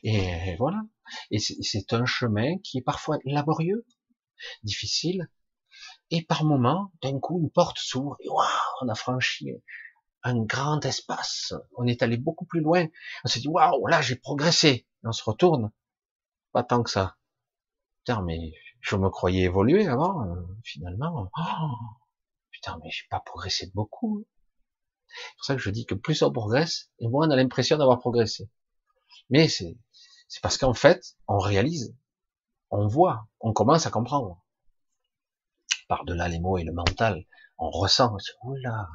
Et voilà. Et c'est un chemin qui est parfois laborieux, difficile, et par moments, d'un coup, une porte s'ouvre et waouh, on a franchi un grand espace. On est allé beaucoup plus loin. On s'est dit waouh, là j'ai progressé. On se retourne, pas tant que ça. Putain, mais je me croyais évoluer avant, euh, finalement. Oh, putain, mais j'ai pas progressé beaucoup. C'est pour ça que je dis que plus on progresse, et moins on a l'impression d'avoir progressé. Mais c'est parce qu'en fait, on réalise, on voit, on commence à comprendre. Par-delà les mots et le mental, on ressent, oula,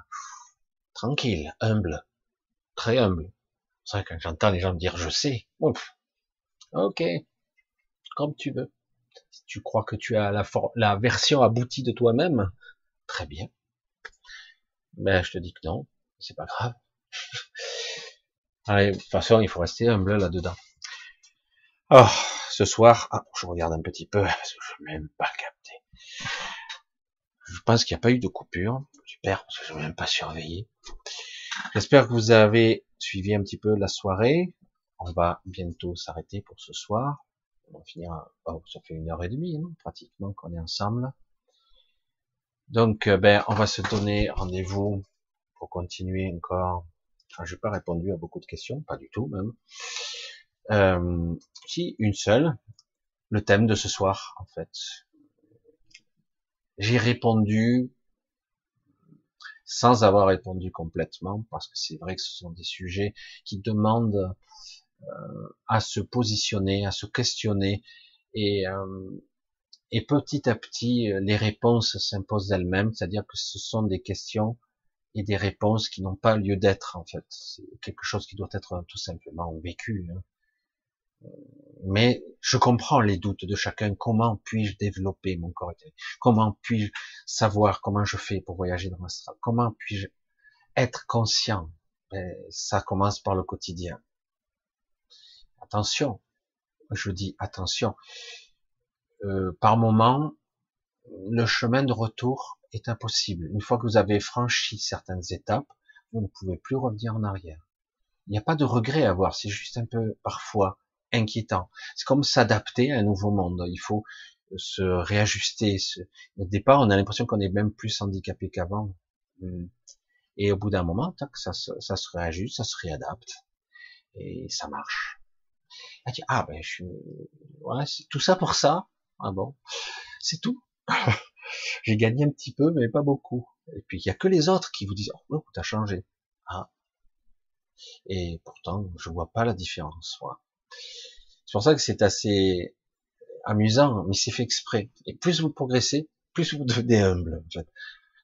tranquille, humble, très humble. C'est vrai quand j'entends les gens me dire je sais, ouf, ok, comme tu veux. Si tu crois que tu as la, la version aboutie de toi-même, très bien. Mais je te dis que non, c'est pas grave. *laughs* Allez, de toute façon, il faut rester humble là-dedans. Oh, ce soir, ah, je regarde un petit peu, parce que je n'ai même pas capté. Je pense qu'il n'y a pas eu de coupure. Super, parce que je n'ai même pas surveillé. J'espère que vous avez suivi un petit peu la soirée. On va bientôt s'arrêter pour ce soir. On va finir, oh, ça fait une heure et demie, hein, pratiquement, qu'on est ensemble. Donc, euh, ben, on va se donner rendez-vous pour continuer encore. Enfin, je n'ai pas répondu à beaucoup de questions, pas du tout même. Euh, si, une seule. Le thème de ce soir, en fait? J'ai répondu sans avoir répondu complètement, parce que c'est vrai que ce sont des sujets qui demandent euh, à se positionner, à se questionner, et, euh, et petit à petit, les réponses s'imposent d'elles-mêmes, c'est-à-dire que ce sont des questions et des réponses qui n'ont pas lieu d'être, en fait. C'est quelque chose qui doit être tout simplement vécu. Hein mais je comprends les doutes de chacun. Comment puis-je développer mon corps Comment puis-je savoir comment je fais pour voyager dans l'astral? Comment puis-je être conscient? Ben, Ça commence par le quotidien. Attention, je dis attention. Euh, par moment, le chemin de retour est impossible. Une fois que vous avez franchi certaines étapes, vous ne pouvez plus revenir en arrière. Il n'y a pas de regret à avoir, c'est juste un peu parfois inquiétant. C'est comme s'adapter à un nouveau monde. Il faut se réajuster. Au départ, on a l'impression qu'on est même plus handicapé qu'avant. Hmm. Et au bout d'un moment, ça, ça se réajuste, ça se réadapte. Et ça marche. Ah ben, je suis... ouais, c'est tout ça pour ça. Ah bon, c'est tout. J'ai gagné un petit peu, mais pas beaucoup. Et puis il y a que les autres qui vous disent oh, t'as changé. Ah. Et pourtant, je vois pas la différence. C'est pour ça que c'est assez amusant, mais c'est fait exprès. Et plus vous progressez, plus vous devenez humble. C'est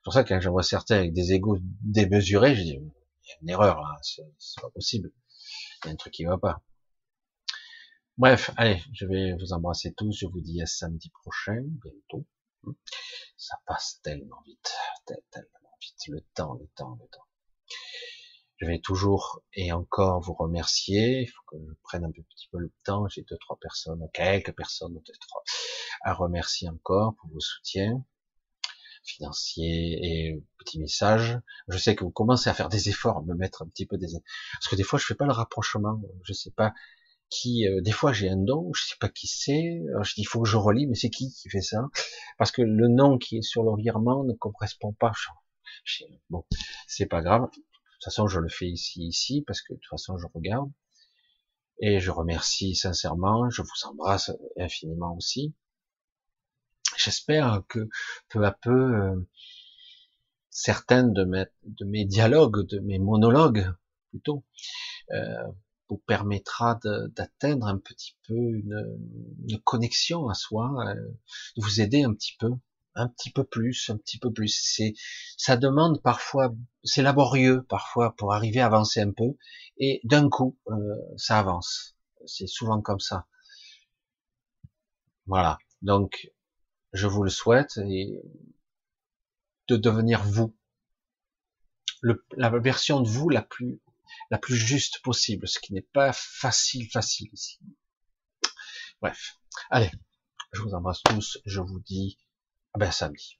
pour ça que quand j'en vois certains avec des égos démesurés, je dis, il y a une erreur là, c'est pas possible. Il y a un truc qui va pas. Bref, allez, je vais vous embrasser tous. Je vous dis à samedi prochain, bientôt. Ça passe tellement vite, tellement vite. Le temps, le temps, le temps. Je vais toujours et encore vous remercier. Il faut que je prenne un petit peu le temps. J'ai deux, trois personnes, quelques personnes, deux, trois, à remercier encore pour vos soutiens financiers et petits messages. Je sais que vous commencez à faire des efforts, à me mettre un petit peu des, parce que des fois je fais pas le rapprochement. Je sais pas qui, euh, des fois j'ai un don, je sais pas qui c'est. Je dis il faut que je relis, mais c'est qui qui fait ça? Parce que le nom qui est sur le virement ne correspond pas. Bon, c'est pas grave. De toute façon, je le fais ici, ici, parce que de toute façon, je regarde. Et je remercie sincèrement, je vous embrasse infiniment aussi. J'espère que peu à peu, euh, certaines de mes, de mes dialogues, de mes monologues, plutôt, euh, vous permettra d'atteindre un petit peu une, une, connexion à soi, euh, de vous aider un petit peu un petit peu plus, un petit peu plus. C'est, ça demande parfois, c'est laborieux parfois pour arriver à avancer un peu, et d'un coup, euh, ça avance. C'est souvent comme ça. Voilà. Donc, je vous le souhaite et de devenir vous, le, la version de vous la plus, la plus juste possible, ce qui n'est pas facile, facile ici. Bref. Allez. Je vous embrasse tous. Je vous dis ben samedi.